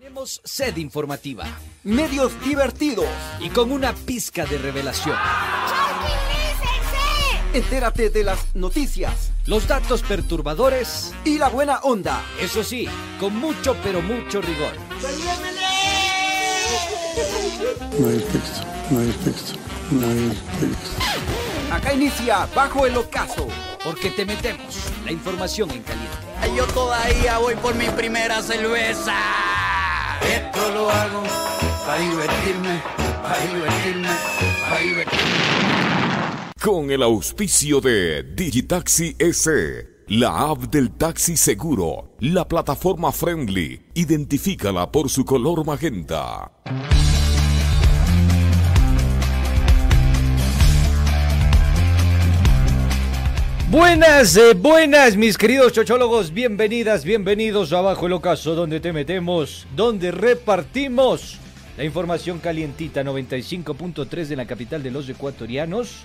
Tenemos sed informativa. Medios divertidos. Y con una pizca de revelación. Entérate de las noticias. Los datos perturbadores. Y la buena onda. Eso sí, con mucho pero mucho rigor. No hay texto, no hay texto, no hay texto. Acá inicia Bajo el Ocaso. Porque te metemos la información en caliente. Yo todavía voy por mi primera cerveza. Esto lo hago para divertirme, para divertirme, para divertirme. Con el auspicio de Digitaxi S, la app del taxi seguro, la plataforma friendly, identifícala por su color magenta. Buenas, eh, buenas, mis queridos chochólogos, bienvenidas, bienvenidos a Abajo el Ocaso, donde te metemos, donde repartimos la información calientita, 95.3 en la capital de los ecuatorianos,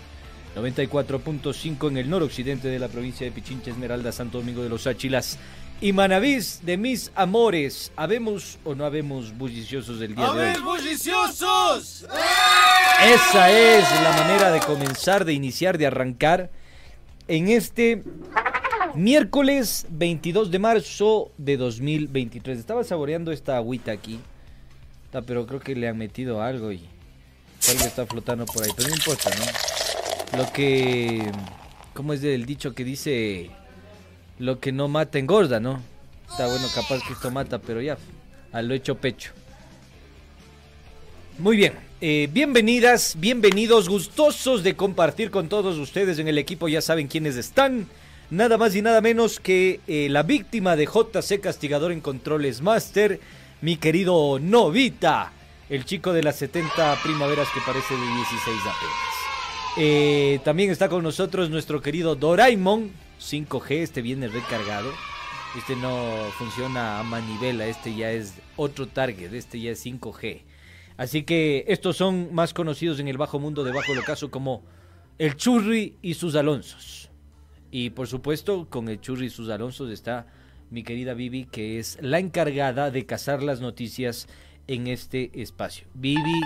94.5 en el noroccidente de la provincia de Pichincha, Esmeralda, Santo Domingo de los Áchilas y Manavís de mis amores. ¿Habemos o no habemos bulliciosos del día de hoy? bulliciosos! Esa es la manera de comenzar, de iniciar, de arrancar en este miércoles 22 de marzo de 2023. Estaba saboreando esta agüita aquí, pero creo que le han metido algo y algo está flotando por ahí, pero no importa, ¿no? Lo que, ¿cómo es el dicho que dice? Lo que no mata engorda, ¿no? Está bueno, capaz que esto mata, pero ya, a lo hecho pecho. Muy bien, eh, bienvenidas, bienvenidos, gustosos de compartir con todos ustedes en el equipo, ya saben quiénes están. Nada más y nada menos que eh, la víctima de JC Castigador en Controles Master, mi querido Novita, el chico de las 70 primaveras que parece de 16 apenas. Eh, también está con nosotros nuestro querido Doraemon 5G, este viene recargado. Este no funciona a manivela, este ya es otro target, este ya es 5G. Así que estos son más conocidos en el bajo mundo de Bajo Ocaso como el Churri y sus Alonsos. Y por supuesto, con el Churri y sus Alonsos está mi querida Vivi, que es la encargada de cazar las noticias en este espacio. Vivi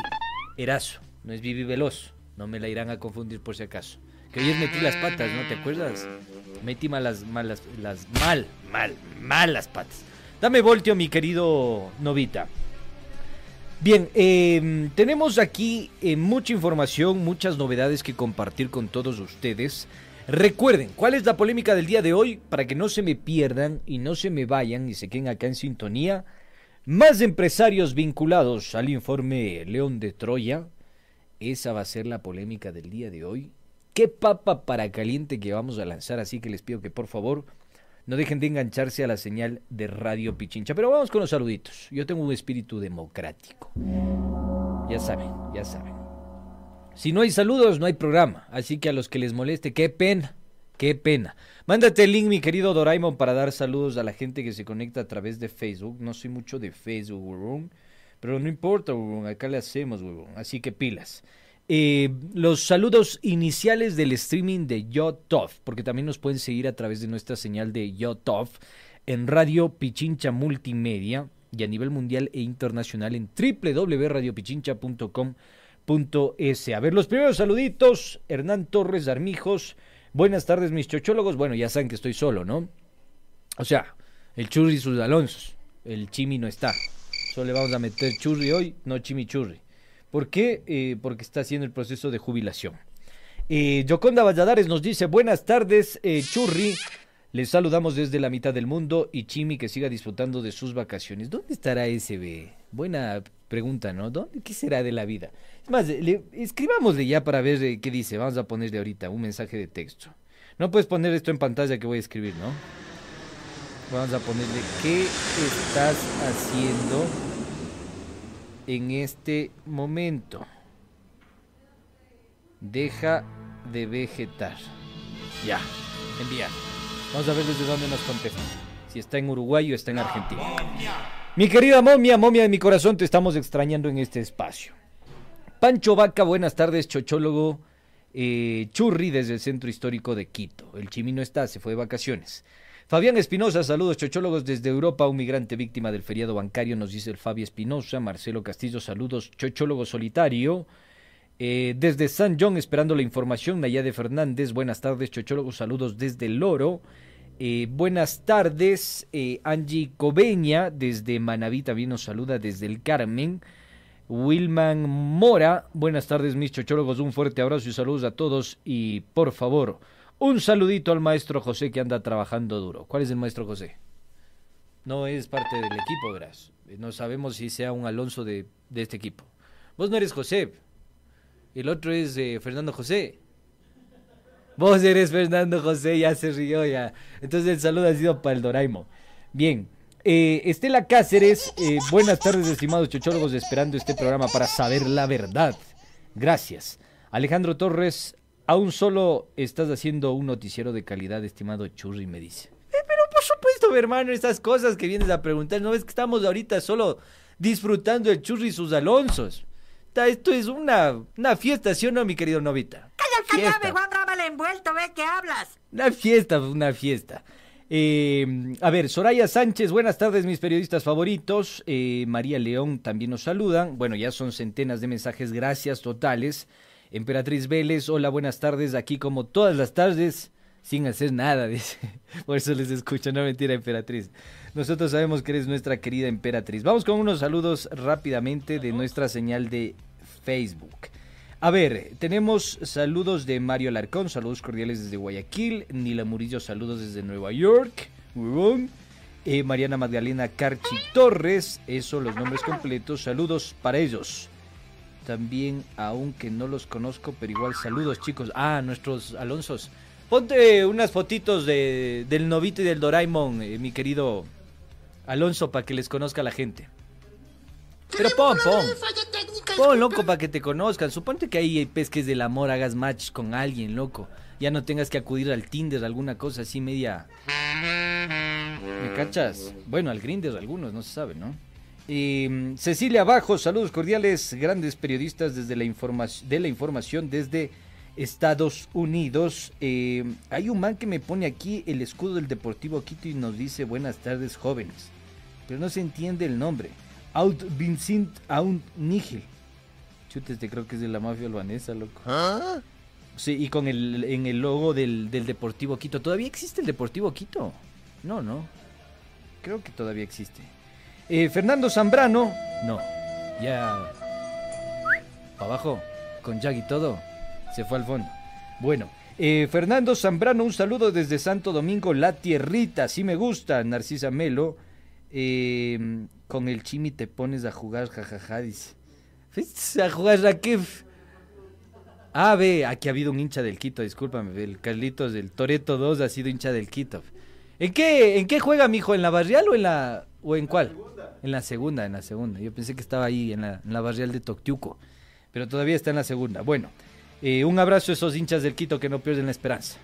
Erazo, no es Vivi Veloz, no me la irán a confundir por si acaso. Que ayer metí las patas, ¿no te acuerdas? Metí malas, malas, las mal, mal, malas patas. Dame voltio, mi querido Novita. Bien, eh, tenemos aquí eh, mucha información, muchas novedades que compartir con todos ustedes. Recuerden, ¿cuál es la polémica del día de hoy? Para que no se me pierdan y no se me vayan y se queden acá en sintonía. Más empresarios vinculados al informe León de Troya. Esa va a ser la polémica del día de hoy. Qué papa para caliente que vamos a lanzar, así que les pido que por favor no dejen de engancharse a la señal de Radio Pichincha. Pero vamos con los saluditos. Yo tengo un espíritu democrático. Ya saben, ya saben. Si no hay saludos, no hay programa. Así que a los que les moleste, qué pena, qué pena. Mándate el link, mi querido Doraemon, para dar saludos a la gente que se conecta a través de Facebook. No soy mucho de Facebook, huevón. Pero no importa, huevón. Acá le hacemos, huevón. Así que pilas. Eh, los saludos iniciales del streaming de YoTov, porque también nos pueden seguir a través de nuestra señal de YoTov en Radio Pichincha Multimedia y a nivel mundial e internacional en www.radiopichincha.com.es. A ver, los primeros saluditos, Hernán Torres Armijos. Buenas tardes, mis chochólogos. Bueno, ya saben que estoy solo, ¿no? O sea, el churri y sus alonsos. El chimi no está. Solo le vamos a meter churri hoy, no chimichurri. ¿Por qué? Eh, porque está haciendo el proceso de jubilación. Eh, Yoconda Valladares nos dice, buenas tardes, eh, Churri. Les saludamos desde la mitad del mundo y Chimi que siga disfrutando de sus vacaciones. ¿Dónde estará ese B? Buena pregunta, ¿no? ¿Dónde, ¿Qué será de la vida? Es más, le, escribámosle ya para ver qué dice. Vamos a ponerle ahorita un mensaje de texto. No puedes poner esto en pantalla que voy a escribir, ¿no? Vamos a ponerle, ¿qué estás haciendo? En este momento. Deja de vegetar. Ya, enviar. Vamos a ver desde dónde nos contesta. Si está en Uruguay o está en Argentina. Mi querida momia, momia de mi corazón, te estamos extrañando en este espacio. Pancho Vaca, buenas tardes, chochólogo. Eh, Churri desde el centro histórico de Quito. El chimino está, se fue de vacaciones. Fabián Espinosa, saludos chochólogos desde Europa, un migrante víctima del feriado bancario, nos dice el Fabi Espinosa. Marcelo Castillo, saludos, chochólogo solitario. Eh, desde San John, esperando la información, Nayade Fernández, buenas tardes, chochólogos, saludos desde Loro. Eh, buenas tardes, eh, Angie Cobeña, desde Manaví, también nos saluda desde el Carmen. Wilman Mora, buenas tardes, mis chochólogos, un fuerte abrazo y saludos a todos. Y por favor, un saludito al maestro José que anda trabajando duro. ¿Cuál es el maestro José? No es parte del equipo, verás. No sabemos si sea un Alonso de, este equipo. Vos no eres José. El otro es eh, Fernando José. Vos eres Fernando José, ya se rió ya. Entonces el saludo ha sido para el Doraimo. Bien. Eh, Estela Cáceres, eh, buenas tardes, estimados chochólogos, esperando este programa para saber la verdad. Gracias. Alejandro Torres, Aún solo estás haciendo un noticiero de calidad, estimado Churri, me dice. Eh, pero por supuesto, mi hermano, estas cosas que vienes a preguntar, ¿no ves que estamos ahorita solo disfrutando el Churri y sus Alonsos? Esto es una, una fiesta, ¿sí o no, mi querido Novita? Calla, calla, Juan envuelto, ve que hablas. Una fiesta, una fiesta. Eh, a ver, Soraya Sánchez, buenas tardes, mis periodistas favoritos. Eh, María León también nos saludan. Bueno, ya son centenas de mensajes, gracias totales. Emperatriz Vélez, hola, buenas tardes, aquí como todas las tardes, sin hacer nada, dice. Por eso les escucho, no mentira, Emperatriz. Nosotros sabemos que eres nuestra querida Emperatriz. Vamos con unos saludos rápidamente de nuestra señal de Facebook. A ver, tenemos saludos de Mario Alarcón, saludos cordiales desde Guayaquil. Nila Murillo, saludos desde Nueva York. Eh, Mariana Magdalena Carchi Torres, eso, los nombres completos. Saludos para ellos también, aunque no los conozco, pero igual saludos chicos. Ah, nuestros Alonsos. Ponte unas fotitos de, del Novito y del Doraemon, eh, mi querido Alonso, para que les conozca la gente. Pero pon, pon. Pon, loco, para que te conozcan. Suponte que ahí pesques del amor, hagas match con alguien, loco. Ya no tengas que acudir al Tinder, alguna cosa así media... ¿Me cachas? Bueno, al Grinder algunos, no se sabe, ¿no? Mm, Cecilia Bajo, saludos cordiales, grandes periodistas desde la de la información desde Estados Unidos. Eh, hay un man que me pone aquí el escudo del Deportivo Quito y nos dice buenas tardes jóvenes, pero no se entiende el nombre. Out Vincent Aun Nigel. Chute, este creo que es de la mafia albanesa, loco. ¿Ah? Sí, y con el, en el logo del, del Deportivo Quito. ¿Todavía existe el Deportivo Quito? No, no. Creo que todavía existe. Eh, Fernando Zambrano, no, ya abajo, con Jag y todo, se fue al fondo. Bueno, eh, Fernando Zambrano, un saludo desde Santo Domingo, La Tierrita, sí me gusta, Narcisa Melo. Eh, con el chimi te pones a jugar, jajaja, dice. A jugar a qué? Ah, ve, aquí ha habido un hincha del Quito, discúlpame, el Carlitos del Toreto 2 ha sido hincha del Quito. ¿En qué, ¿En qué juega, mijo? ¿En la barrial o en la o en cuál? En la segunda, en la segunda. Yo pensé que estaba ahí en la, barrial de Toctiuco, pero todavía está en la segunda. Bueno, eh, un abrazo a esos hinchas del Quito que no pierden la esperanza.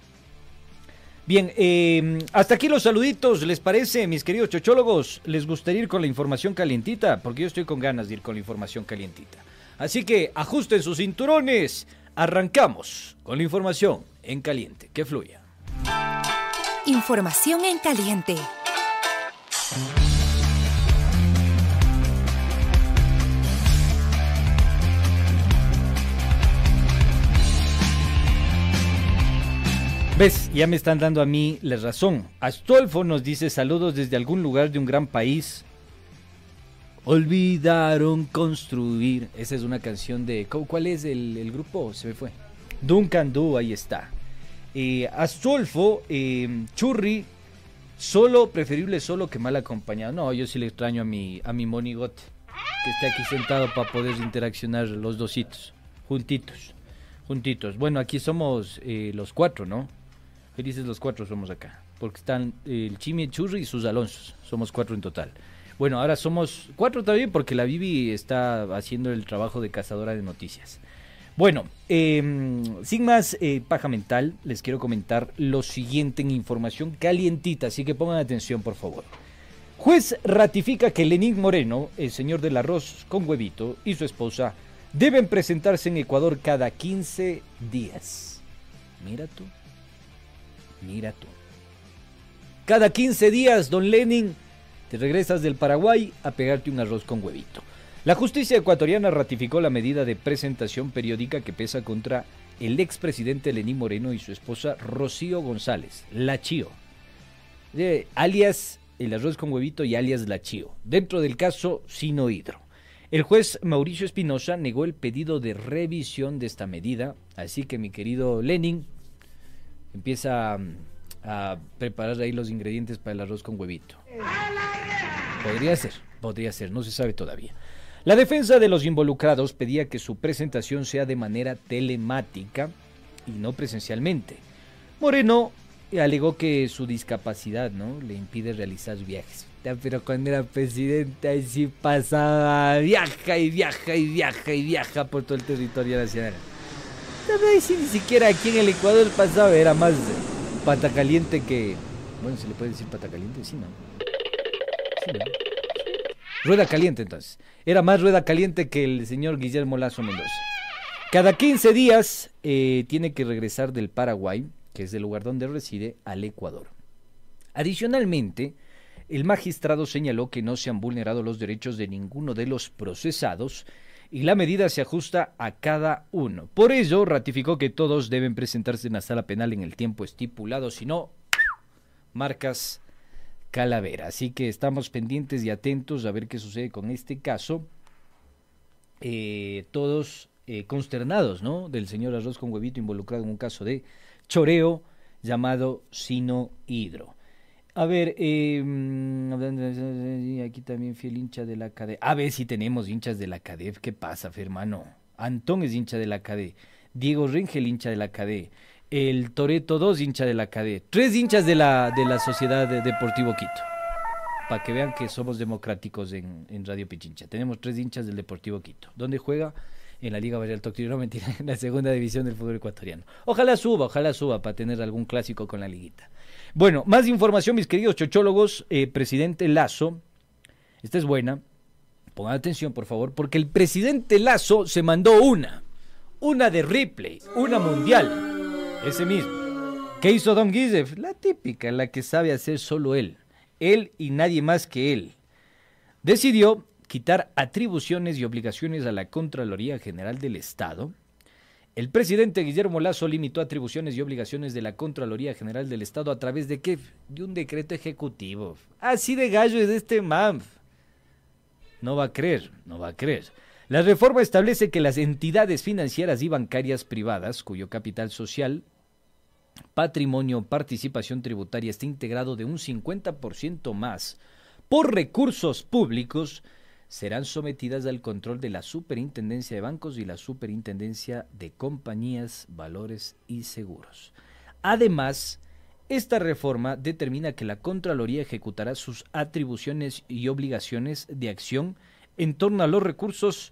Bien, eh, hasta aquí los saluditos, ¿les parece, mis queridos chochólogos? ¿Les gustaría ir con la información calientita? Porque yo estoy con ganas de ir con la información calientita. Así que ajusten sus cinturones. Arrancamos con la información en caliente. Que fluya. Información en caliente. ¿Ves? Ya me están dando a mí la razón. Astolfo nos dice saludos desde algún lugar de un gran país. Olvidaron construir. Esa es una canción de... ¿Cuál es el, grupo? Se me fue. Duncan Du, ahí está. Eh, Astolfo, eh, Churri, solo, preferible solo que mal acompañado. No, yo sí le extraño a mi, a mi monigote, que está aquí sentado para poder interaccionar los dositos, juntitos, juntitos. Bueno, aquí somos eh, los cuatro, ¿no? Felices los cuatro somos acá. Porque están el Chimi, Churri y sus Alonsos. Somos cuatro en total. Bueno, ahora somos cuatro también porque la Bibi está haciendo el trabajo de cazadora de noticias. Bueno, em, sin más eh, paja mental, les quiero comentar lo siguiente en información calientita, así que pongan atención por favor. Juez ratifica que Lenín Moreno, el señor del arroz con huevito, y su esposa deben presentarse en Ecuador cada 15 días. Mira tú. Mira tú. Cada 15 días, don Lenin, te regresas del Paraguay a pegarte un arroz con huevito. La justicia ecuatoriana ratificó la medida de presentación periódica que pesa contra el expresidente Lenín Moreno y su esposa Rocío González, La Chío, de, alias el arroz con huevito y alias La Chío, dentro del caso Sino Hidro. El juez Mauricio Espinosa negó el pedido de revisión de esta medida, así que mi querido Lenin empieza a, preparar ahí los ingredientes para el arroz con huevito. Podría ser, podría ser, no se sabe todavía. La defensa de los involucrados pedía que su presentación sea de manera telemática y no presencialmente. Moreno alegó que su discapacidad no le impide realizar viajes. Pero cuando era presidenta sí pasaba viaja y viaja y viaja y viaja por todo el territorio nacional. Me decir ni siquiera aquí en el Ecuador pasaba, era más pata caliente que... Bueno, ¿se le puede decir pata caliente? Sí, ¿no? Sí, ¿no? Rueda caliente entonces. Era más rueda caliente que el señor Guillermo Lazo Mendoza. Cada 15 días eh, tiene que regresar del Paraguay, que es el lugar donde reside, al Ecuador. Adicionalmente, el magistrado señaló que no se han vulnerado los derechos de ninguno de los procesados y la medida se ajusta a cada uno. Por ello, ratificó que todos deben presentarse en la sala penal en el tiempo estipulado, si no, marcas Calavera. Así que estamos pendientes y atentos a ver qué sucede con este caso. Eh, todos eh, consternados, ¿no? Del señor Arroz con Huevito involucrado en un caso de choreo llamado Sino Hidro. A ver, eh, aquí también fiel hincha de la CADE. A ver si tenemos hinchas de la CADE. ¿Qué pasa, hermano? Antón es hincha de la CADE. Diego Rengel hincha de la CADE el Toreto 2 hincha de la KD, tres hinchas de la, de la Sociedad Deportivo Quito. Para que vean que somos democráticos en, Radio Pichincha. Tenemos tres hinchas del Deportivo Quito. ¿Dónde juega? En la Liga Barrial Toctiro, no mentira, en la segunda división del fútbol ecuatoriano. Ojalá suba, ojalá suba para tener algún clásico con la liguita. Bueno, más información, mis queridos chochólogos. Eh, presidente Lazo, esta es buena. Pongan atención, por favor, porque el presidente Lazo se mandó una. Una de Ripley, una mundial ese mismo. ¿Qué hizo Don Gizev? La típica, la que sabe hacer solo él. Él y nadie más que él. Decidió quitar atribuciones y obligaciones a la Contraloría General del Estado. El presidente Guillermo Lazo limitó atribuciones y obligaciones de la Contraloría General del Estado a través de qué? De un decreto ejecutivo. Así de gallo es este MAMF. No va a creer, no va a creer. La reforma establece que las entidades financieras y bancarias privadas, cuyo capital social patrimonio participación tributaria está integrado de un 50% más por recursos públicos, serán sometidas al control de la Superintendencia de Bancos y la Superintendencia de Compañías, Valores y Seguros. Además, esta reforma determina que la Contraloría ejecutará sus atribuciones y obligaciones de acción en torno a los recursos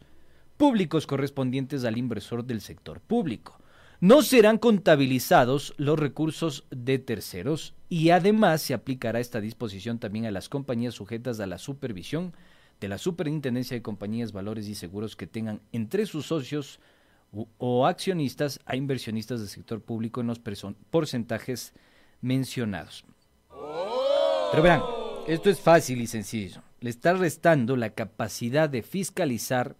públicos correspondientes al inversor del sector público no serán contabilizados los recursos de terceros y además se aplicará esta disposición también a las compañías sujetas a la supervisión de la Superintendencia de Compañías, Valores y Seguros que tengan entre sus socios o accionistas a inversionistas del sector público en los porcentajes mencionados. Pero verán, esto es fácil y sencillo. Le está restando la capacidad de fiscalizar,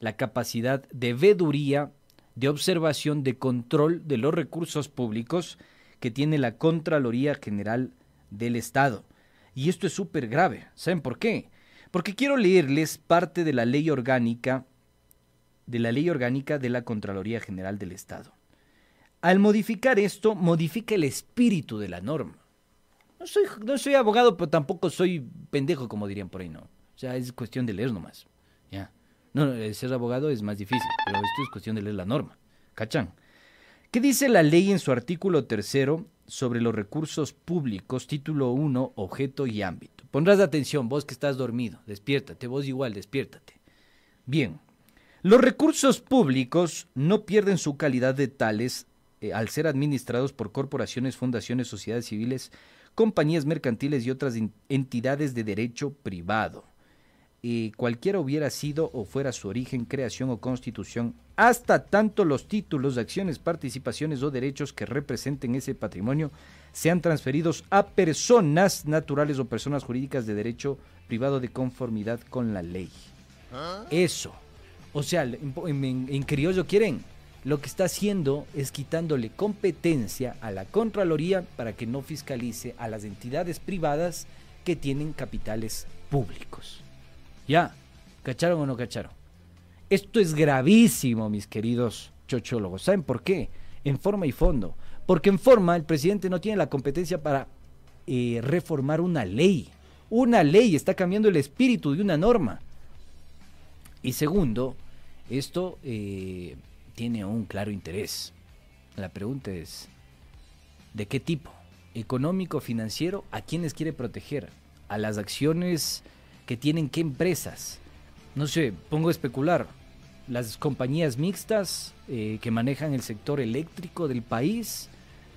la capacidad de veduría de observación de control de los recursos públicos que tiene la Contraloría General del Estado. Y esto es súper grave. ¿Saben por qué? Porque quiero leerles parte de la ley orgánica de la ley orgánica de la Contraloría General del Estado. Al modificar esto, modifica el espíritu de la norma. No soy, no soy abogado, pero tampoco soy pendejo, como dirían por ahí, ¿no? O sea, es cuestión de leer nomás. ¿ya? No, ser abogado es más difícil, pero esto es cuestión de leer la norma. ¿Cachan? ¿Qué dice la ley en su artículo tercero sobre los recursos públicos, título 1, objeto y ámbito? Pondrás atención, vos que estás dormido, despiértate, vos igual, despiértate. Bien, los recursos públicos no pierden su calidad de tales eh, al ser administrados por corporaciones, fundaciones, sociedades civiles, compañías mercantiles y otras entidades de derecho privado cualquiera hubiera sido o fuera su origen, creación o constitución, hasta tanto los títulos, acciones, participaciones o derechos que representen ese patrimonio sean transferidos a personas naturales o personas jurídicas de derecho privado de conformidad con la ley. Eso. O sea, en, criollo quieren, lo que está haciendo es quitándole competencia a la Contraloría para que no fiscalice a las entidades privadas que tienen capitales públicos. Ya, ¿cacharon o no cacharon? Esto es gravísimo, mis queridos chochólogos. ¿Saben por qué? En forma y fondo. Porque en forma el presidente no tiene la competencia para eh, reformar una ley. Una ley está cambiando el espíritu de una norma. Y segundo, esto eh, tiene un claro interés. La pregunta es, ¿de qué tipo? ¿Económico, financiero? ¿A quiénes quiere proteger? ¿A las acciones que tienen qué empresas? No sé, pongo a especular las compañías mixtas eh, que manejan el sector eléctrico del país,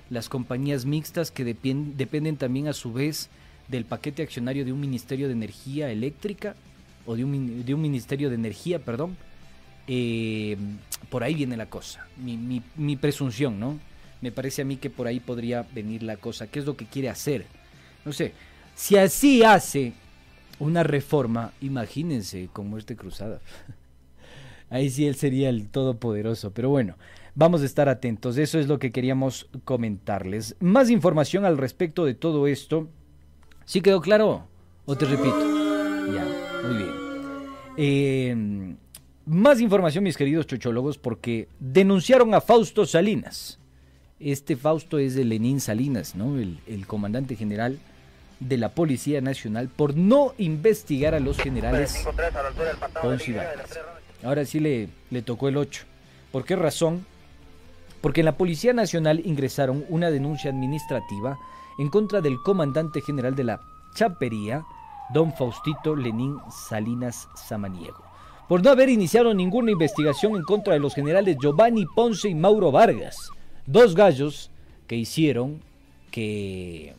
las compañías mixtas que dependen también a su vez del paquete accionario de un Ministerio de Energía Eléctrica o de un, de un Ministerio de Energía, perdón. Eh, por ahí viene la cosa, mi, mi, mi presunción, ¿no? Me parece a mí que por ahí podría venir la cosa. ¿Qué es lo que quiere hacer? No sé, si así hace una reforma, imagínense cómo este cruzada. Ahí sí él sería el todopoderoso. Pero bueno, vamos a estar atentos. Eso es lo que queríamos comentarles. Más información al respecto de todo esto. ¿Sí quedó claro? ¿O te repito? Ya, muy bien. Eh, más información, mis queridos chochólogos, porque denunciaron a Fausto Salinas. Este Fausto es de Lenín Salinas, ¿no? El, el comandante general de la Policía Nacional por no investigar a los generales Ponce Ahora sí le, le tocó el 8. ¿Por qué razón? Porque en la Policía Nacional ingresaron una denuncia administrativa en contra del comandante general de la Chapería, don Faustito Lenín Salinas Samaniego, por no haber iniciado ninguna investigación en contra de los generales Giovanni Ponce y Mauro Vargas, dos gallos que hicieron, que,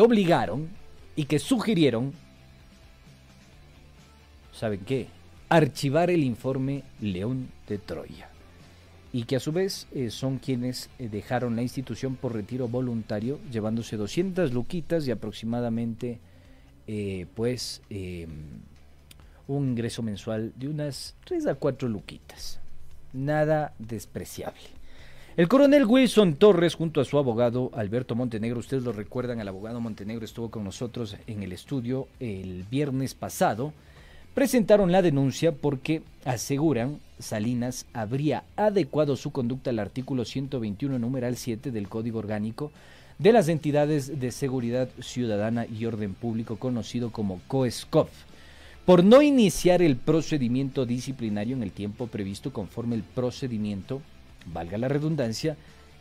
obligaron y que sugirieron, ¿saben qué? archivar el informe León de Troya y que a su vez eh, son quienes eh, dejaron la institución por retiro voluntario, llevándose 200 luquitas y aproximadamente eh, pues em, un ingreso mensual de unas 3 a 4 luquitas. Nada despreciable. El coronel Wilson Torres junto a su abogado Alberto Montenegro, ustedes lo recuerdan, el abogado Montenegro estuvo con nosotros en el estudio el viernes pasado, presentaron la denuncia porque aseguran Salinas habría adecuado su conducta al artículo 121 numeral 7 del Código Orgánico de las entidades de seguridad ciudadana y orden público conocido como COESCOF. Por no iniciar el procedimiento disciplinario en el tiempo previsto conforme el procedimiento, valga la redundancia,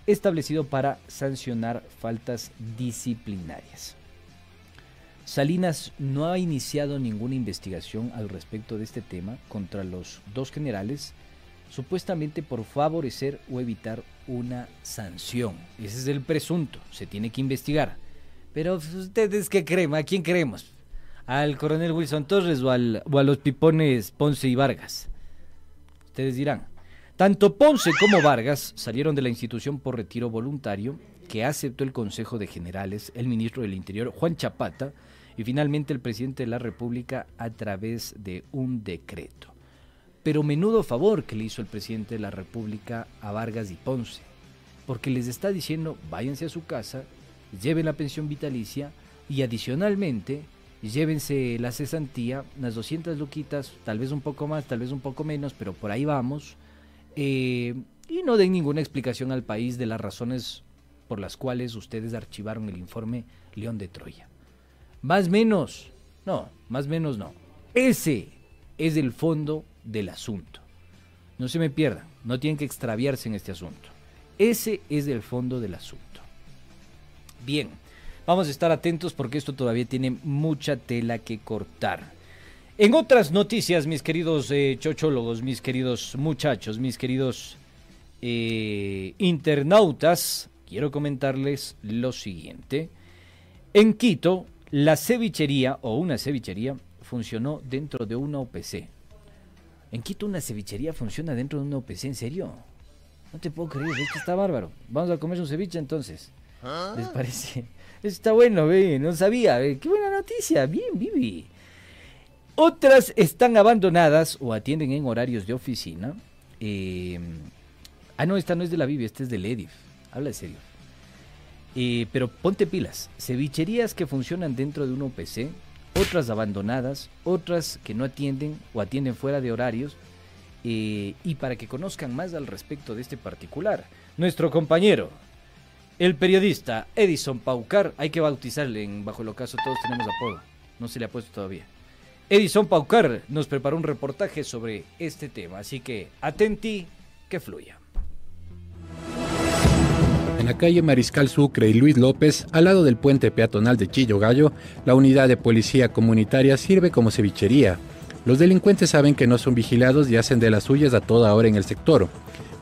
establecido para sancionar faltas disciplinarias. Salinas no ha iniciado ninguna investigación al respecto de este tema contra los dos generales, supuestamente por favorecer o evitar una sanción. Ese es el presunto, se tiene que investigar. Pero ustedes qué creen, ¿a quién creemos? ¿Al coronel Wilson Torres o, o a los pipones Ponce y Vargas? Ustedes dirán. Tanto Ponce como Vargas salieron de la institución por retiro voluntario que aceptó el Consejo de Generales, el ministro del Interior, Juan Chapata, y finalmente el presidente de la República a través de un decreto. Pero menudo favor que le hizo el presidente de la República a Vargas y Ponce, porque les está diciendo váyanse a su casa, lleven la pensión vitalicia y adicionalmente llévense la cesantía, unas 200 luquitas, tal vez un poco más, tal vez un poco menos, pero por ahí vamos, eh, y no den ninguna explicación al país de las razones por las cuales ustedes archivaron el informe León de Troya. Más menos. No, más menos no. Ese es el fondo del asunto. No se me pierdan, no tienen que extraviarse en este asunto. Ese es el fondo del asunto. Bien, vamos a estar atentos porque esto todavía tiene mucha tela que cortar. En otras noticias, mis queridos eh, chochólogos, mis queridos muchachos, mis queridos eh, internautas, quiero comentarles lo siguiente. En Quito, la cevichería o una cevichería funcionó dentro de una OPC. En Quito una cevichería funciona dentro de una OPC, ¿en serio? No te puedo creer, esto está bárbaro. Vamos a comer un ceviche entonces. ¿Les parece? Está bueno, ve, no sabía, ve. Qué buena noticia, bien, Vivi. Otras están abandonadas o atienden en horarios de oficina. Eh, ah, no, esta no es de la Vivi, esta es del EDIF. Habla de serio. Eh, pero ponte pilas. Cevicherías que funcionan dentro de un OPC, otras abandonadas, otras que no atienden o atienden fuera de horarios. Eh, y para que conozcan más al respecto de este particular, nuestro compañero, el periodista Edison Paucar, hay que bautizarle en Bajo el Ocaso, todos tenemos apodo, no se le ha puesto todavía. Edison Paucar nos preparó un reportaje sobre este tema, así que atenti, que fluya. En la calle Mariscal Sucre y Luis López, al lado del puente peatonal de Chillo Gallo, la unidad de policía comunitaria sirve como cevichería. Los delincuentes saben que no son vigilados y hacen de las suyas a toda hora en el sector.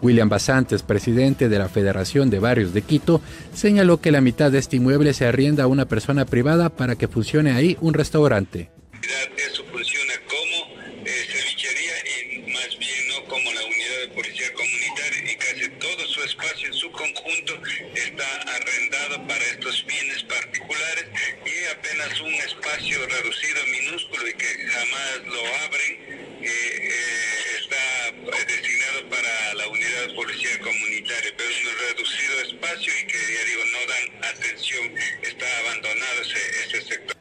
William Basantes, presidente de la Federación de Barrios de Quito, señaló que la mitad de este inmueble se arrienda a una persona privada para que funcione ahí un restaurante. Eso funciona como eh, cevichería y más bien no como la unidad de policía comunitaria y casi todo su espacio en su conjunto está arrendado para estos fines particulares y apenas un espacio reducido, minúsculo y que jamás lo abren eh, eh, está designado para la unidad de policía comunitaria, pero es un reducido espacio y que ya digo no dan atención, está abandonado ese, ese.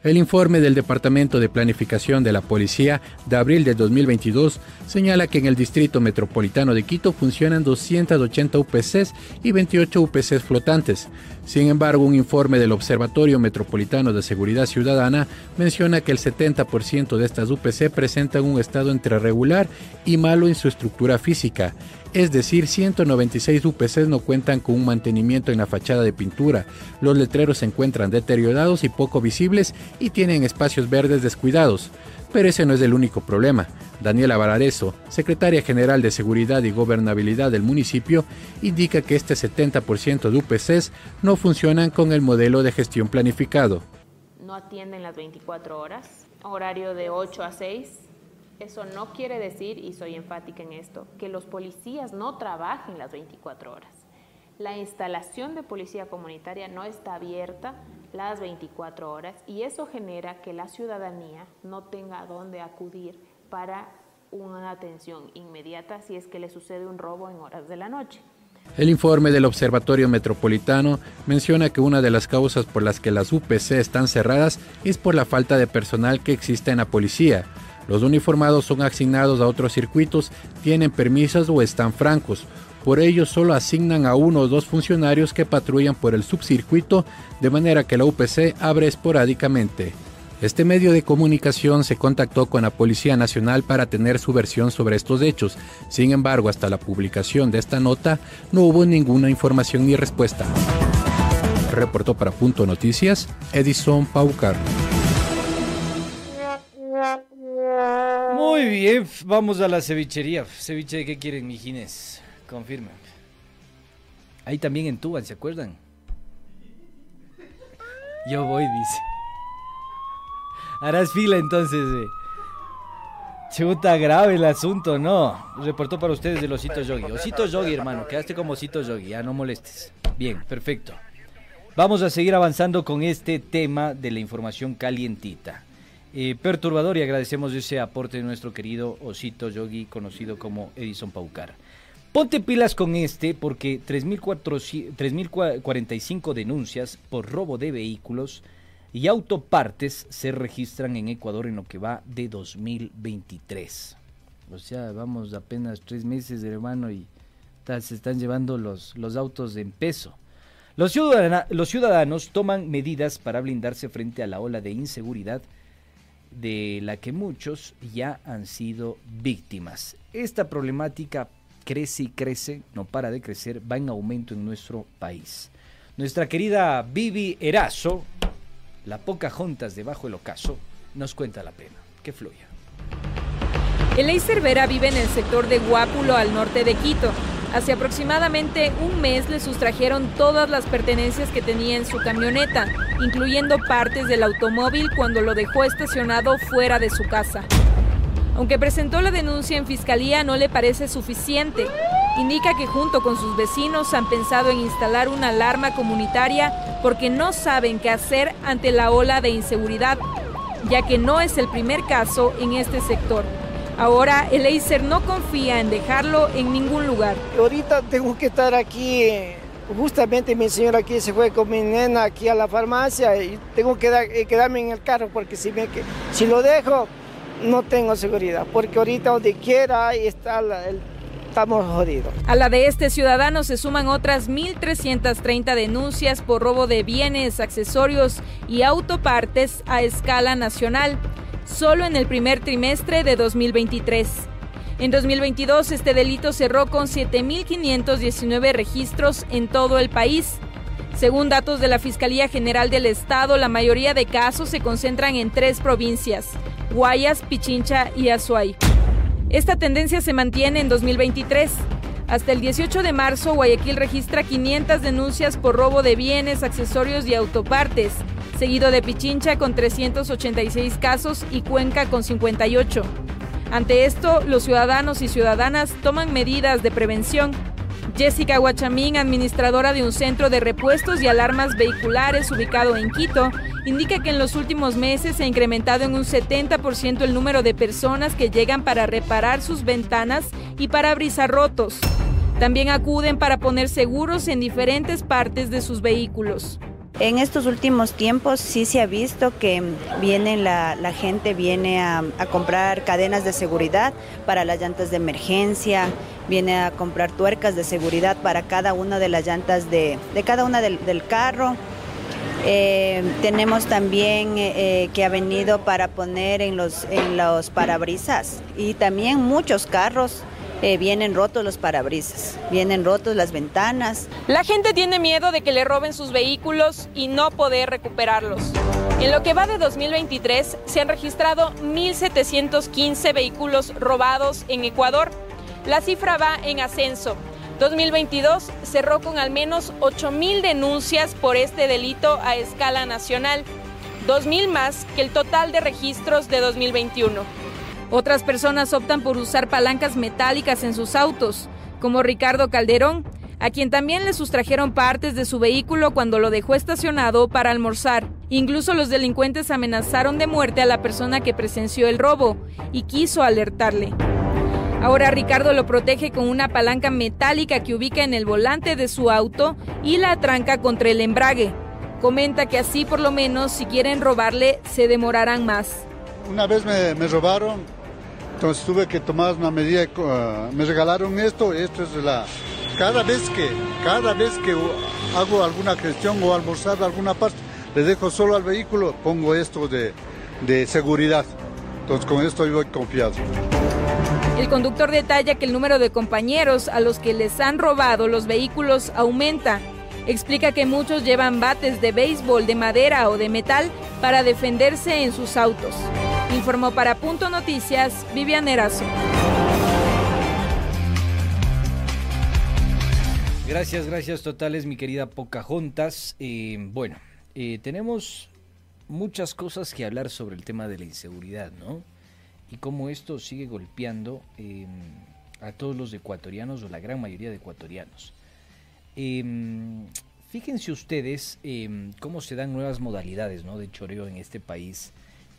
El informe del Departamento de Planificación de la Policía de abril de 2022 señala que en el Distrito Metropolitano de Quito funcionan 280 UPCs y 28 UPCs flotantes. Sin embargo, un informe del Observatorio Metropolitano de Seguridad Ciudadana menciona que el 70% de estas UPC presentan un estado entre regular y malo en su estructura física es decir, 196 UPCs no cuentan con un mantenimiento en la fachada de pintura, los letreros se encuentran deteriorados y poco visibles y tienen espacios verdes descuidados. Pero ese no es el único problema. Daniela Barareso, secretaria general de Seguridad y Gobernabilidad del municipio, indica que este 70% de UPCs no funcionan con el modelo de gestión planificado. No atienden las 24 horas, horario de 8 a 6, eso no quiere decir, y soy enfática en esto, que los policías no trabajen las 24 horas. La instalación de policía comunitaria no está abierta las 24 horas y eso genera que la ciudadanía no tenga dónde acudir para una atención inmediata si es que le sucede un robo en horas de la noche. El informe del Observatorio Metropolitano menciona que una de las causas por las que las UPC están cerradas es por la falta de personal que existe en la policía. Los uniformados son asignados a otros circuitos, tienen permisos o están francos. Por ello solo asignan a uno o dos funcionarios que patrullan por el subcircuito, de manera que la UPC abre esporádicamente. Este medio de comunicación se contactó con la Policía Nacional para tener su versión sobre estos hechos. Sin embargo, hasta la publicación de esta nota no hubo ninguna información ni respuesta. Reportó para Punto Noticias Edison Paucar. Muy bien, vamos a la cevichería. ¿Ceviche de qué quieren, mijines? Confirmen. Ahí también en Tuban, ¿se acuerdan? Yo voy, dice. Harás fila entonces. Eh. Chuta, grave el asunto, ¿no? Reportó para ustedes el Osito Yogi. Osito Yogi, hermano, quedaste como Osito Yogi, ya no molestes. Bien, perfecto. Vamos a seguir avanzando con este tema de la información calientita. Eh, perturbador y agradecemos ese aporte de nuestro querido Osito Yogi, conocido como Edison Paucar. Ponte pilas con este porque 3.045 denuncias por robo de vehículos y autopartes se registran en Ecuador en lo que va de 2023. O sea, vamos apenas tres meses, hermano, y se están llevando los, los autos en peso. Los, los ciudadanos toman medidas para blindarse frente a la ola de inseguridad de la que muchos ya han sido víctimas. Esta problemática crece y crece, no para de crecer, va en aumento en nuestro país. Nuestra querida Vivi Erazo, la poca juntas debajo del ocaso, nos cuenta la pena. Que fluya. El Cervera vive en el sector de Guápulo al norte de Quito. Hace aproximadamente un mes le sustrajeron todas las pertenencias que tenía en su camioneta, incluyendo partes del automóvil cuando lo dejó estacionado fuera de su casa. Aunque presentó la denuncia en fiscalía, no le parece suficiente. Indica que junto con sus vecinos han pensado en instalar una alarma comunitaria porque no saben qué hacer ante la ola de inseguridad, ya que no es el primer caso en este sector. Ahora el Eiser no confía en dejarlo en ningún lugar. Ahorita tengo que estar aquí, justamente mi señora aquí se fue con mi nena aquí a la farmacia y tengo que eh, quedarme en el carro porque si, me, si lo dejo no tengo seguridad, porque ahorita donde quiera está el estamos jodidos. A la de este ciudadano se suman otras 1.330 denuncias por robo de bienes, accesorios y autopartes a escala nacional solo en el primer trimestre de 2023. En 2022 este delito cerró con 7.519 registros en todo el país. Según datos de la Fiscalía General del Estado, la mayoría de casos se concentran en tres provincias, Guayas, Pichincha y Azuay. Esta tendencia se mantiene en 2023. Hasta el 18 de marzo, Guayaquil registra 500 denuncias por robo de bienes, accesorios y autopartes, seguido de Pichincha con 386 casos y Cuenca con 58. Ante esto, los ciudadanos y ciudadanas toman medidas de prevención. Jessica Guachamín, administradora de un centro de repuestos y alarmas vehiculares ubicado en Quito, indica que en los últimos meses se ha incrementado en un 70% el número de personas que llegan para reparar sus ventanas y parabrisas rotos. También acuden para poner seguros en diferentes partes de sus vehículos. En estos últimos tiempos sí se ha visto que viene la, gente viene a, comprar cadenas de seguridad para las llantas de emergencia, viene a comprar tuercas de seguridad para cada una de las llantas de, cada una del, carro. Eh, tenemos también eh, que ha venido para poner en los, en los parabrisas y también muchos carros eh, vienen rotos los parabrisas, vienen rotos las ventanas. La gente tiene miedo de que le roben sus vehículos y no poder recuperarlos. En lo que va de 2023 se han registrado 1.715 vehículos robados en Ecuador. La cifra va en ascenso. 2022 cerró con al menos 8.000 denuncias por este delito a escala nacional, 2.000 más que el total de registros de 2021. Otras personas optan por usar palancas metálicas en sus autos, como Ricardo Calderón, a quien también le sustrajeron partes de su vehículo cuando lo dejó estacionado para almorzar. Incluso los delincuentes amenazaron de muerte a la persona que presenció el robo y quiso alertarle. Ahora Ricardo lo protege con una palanca metálica que ubica en el volante de su auto y la tranca contra el embrague. Comenta que así por lo menos si quieren robarle se demorarán más. Una vez me robaron, entonces tuve que tomar una medida, uh, me regalaron esto, esto es la... Cada vez que, cada vez que hago alguna gestión o almorzar de alguna parte, le dejo solo al vehículo, pongo esto de, de seguridad. Entonces con esto yo voy confiado. El conductor detalla que el número de compañeros a los que les han robado los vehículos aumenta. Explica que muchos llevan bates de béisbol de madera o de metal para defenderse en sus autos. Informó para Punto Noticias Vivian Erazo. Gracias, gracias totales, mi querida Pocahontas. Eh, bueno, eh, tenemos muchas cosas que hablar sobre el tema de la inseguridad, ¿no? Y cómo esto sigue golpeando em, a todos los ecuatorianos o la gran mayoría de ecuatorianos. Em, fíjense ustedes cómo se dan nuevas modalidades ¿no? de choreo en este país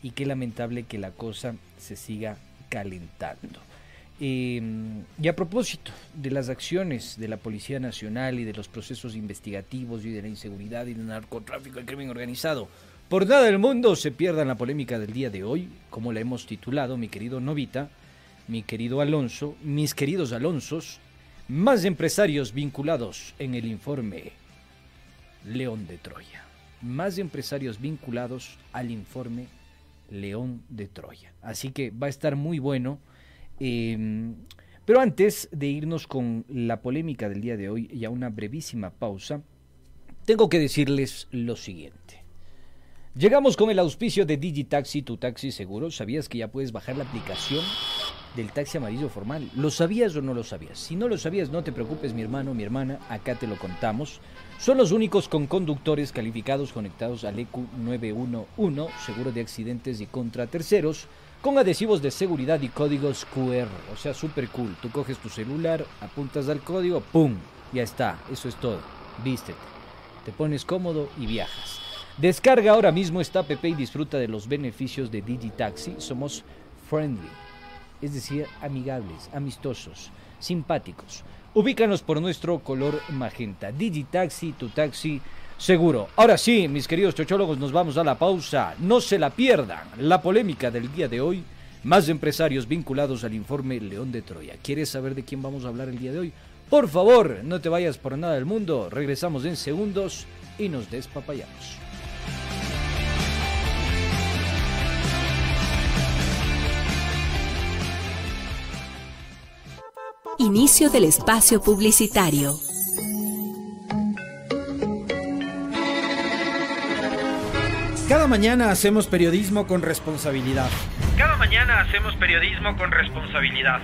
y qué lamentable que la cosa se siga calentando. Em, y a propósito de las acciones de la Policía Nacional y de los procesos investigativos y de la inseguridad y del narcotráfico y crimen organizado, por nada del mundo se pierdan la polémica del día de hoy, como la hemos titulado, mi querido Novita, mi querido Alonso, mis queridos Alonsos, más empresarios vinculados en el informe León de Troya. Más empresarios vinculados al informe León de Troya. Así que va a estar muy bueno. Em, pero antes de irnos con la polémica del día de hoy y a una brevísima pausa, tengo que decirles lo siguiente. Llegamos con el auspicio de Digitaxi, tu taxi seguro. ¿Sabías que ya puedes bajar la aplicación del taxi amarillo formal. ¿Lo sabías o no lo sabías? Si no lo sabías, no te preocupes, mi hermano, mi hermana, acá te lo contamos. Son los únicos con conductores calificados conectados al EQ 911, seguro de accidentes y contra terceros, con adhesivos de seguridad y códigos QR. O sea, súper cool. Tú coges tu celular, apuntas al código, ¡pum! Ya está, eso es todo. Vístete. Te pones cómodo y viajas. Descarga ahora mismo esta app y disfruta de los beneficios de Digitaxi. Somos friendly es decir, amigables, amistosos, simpáticos. Ubícanos por nuestro color magenta. Digitaxi, tu taxi seguro. Ahora sí, mis queridos chochólogos, nos vamos a la pausa. No se la pierdan. La polémica del día de hoy. Más empresarios vinculados al informe León de Troya. ¿Quieres saber de quién vamos a hablar el día de hoy? Por favor, no te vayas por nada del mundo. Regresamos en segundos y nos despapayamos. Inicio del espacio publicitario. Cada mañana hacemos periodismo con responsabilidad. Cada mañana hacemos periodismo con responsabilidad.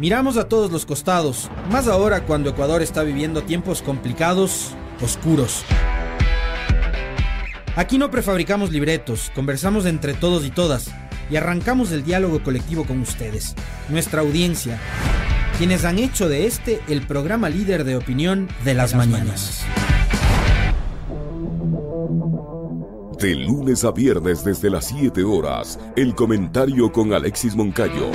Miramos a todos los costados, más ahora cuando Ecuador está viviendo tiempos complicados, oscuros. Aquí no prefabricamos libretos, conversamos entre todos y todas y arrancamos el diálogo colectivo con ustedes, nuestra audiencia, quienes han hecho de este el programa líder de opinión de las, mañanas. De lunes a viernes desde las 7 horas, el comentario con Alexis Moncayo.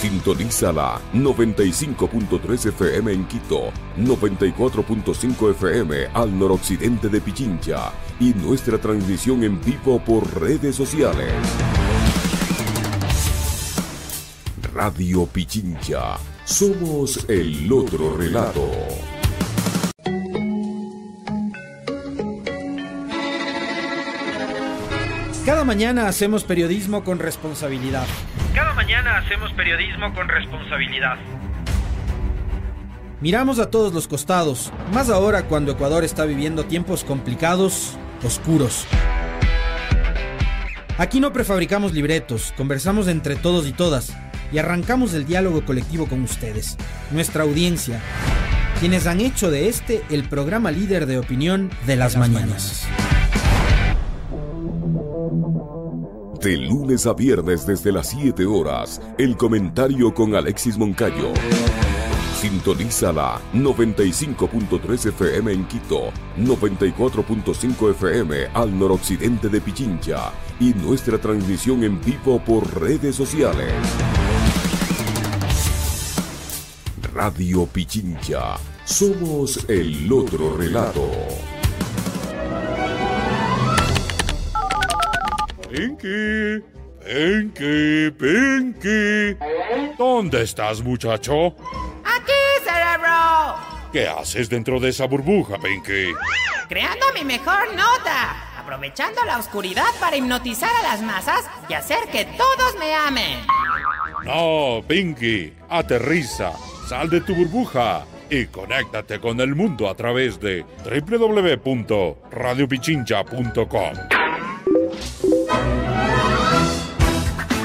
Sintoniza la 95.3 FM en Quito, 94.5 FM al noroccidente de Pichincha y nuestra transmisión en vivo por redes sociales. Radio Pichincha. Somos el otro relato. Cada mañana hacemos periodismo con responsabilidad. Cada mañana hacemos periodismo con responsabilidad. Miramos a todos los costados, más ahora cuando Ecuador está viviendo tiempos complicados, oscuros. Aquí no prefabricamos libretos, conversamos entre todos y todas y arrancamos el diálogo colectivo con ustedes, nuestra audiencia, quienes han hecho de este el programa líder de opinión de las, mañanas. De lunes a viernes desde las 7 horas, el comentario con Alexis Moncayo. Sintoniza la 95.3 FM en Quito, 94.5 FM al noroccidente de Pichincha y nuestra transmisión en vivo por redes sociales. Radio Pichincha. Somos el otro relato. Pinky, Pinky, Pinky. ¿Dónde estás, muchacho? Aquí, cerebro. ¿Qué haces dentro de esa burbuja, Pinky? Creando mi mejor nota. Aprovechando la oscuridad para hipnotizar a las masas y hacer que todos me amen. No, Pinky, aterriza. Sal de tu burbuja y conéctate con el mundo a través de www.radiopichincha.com.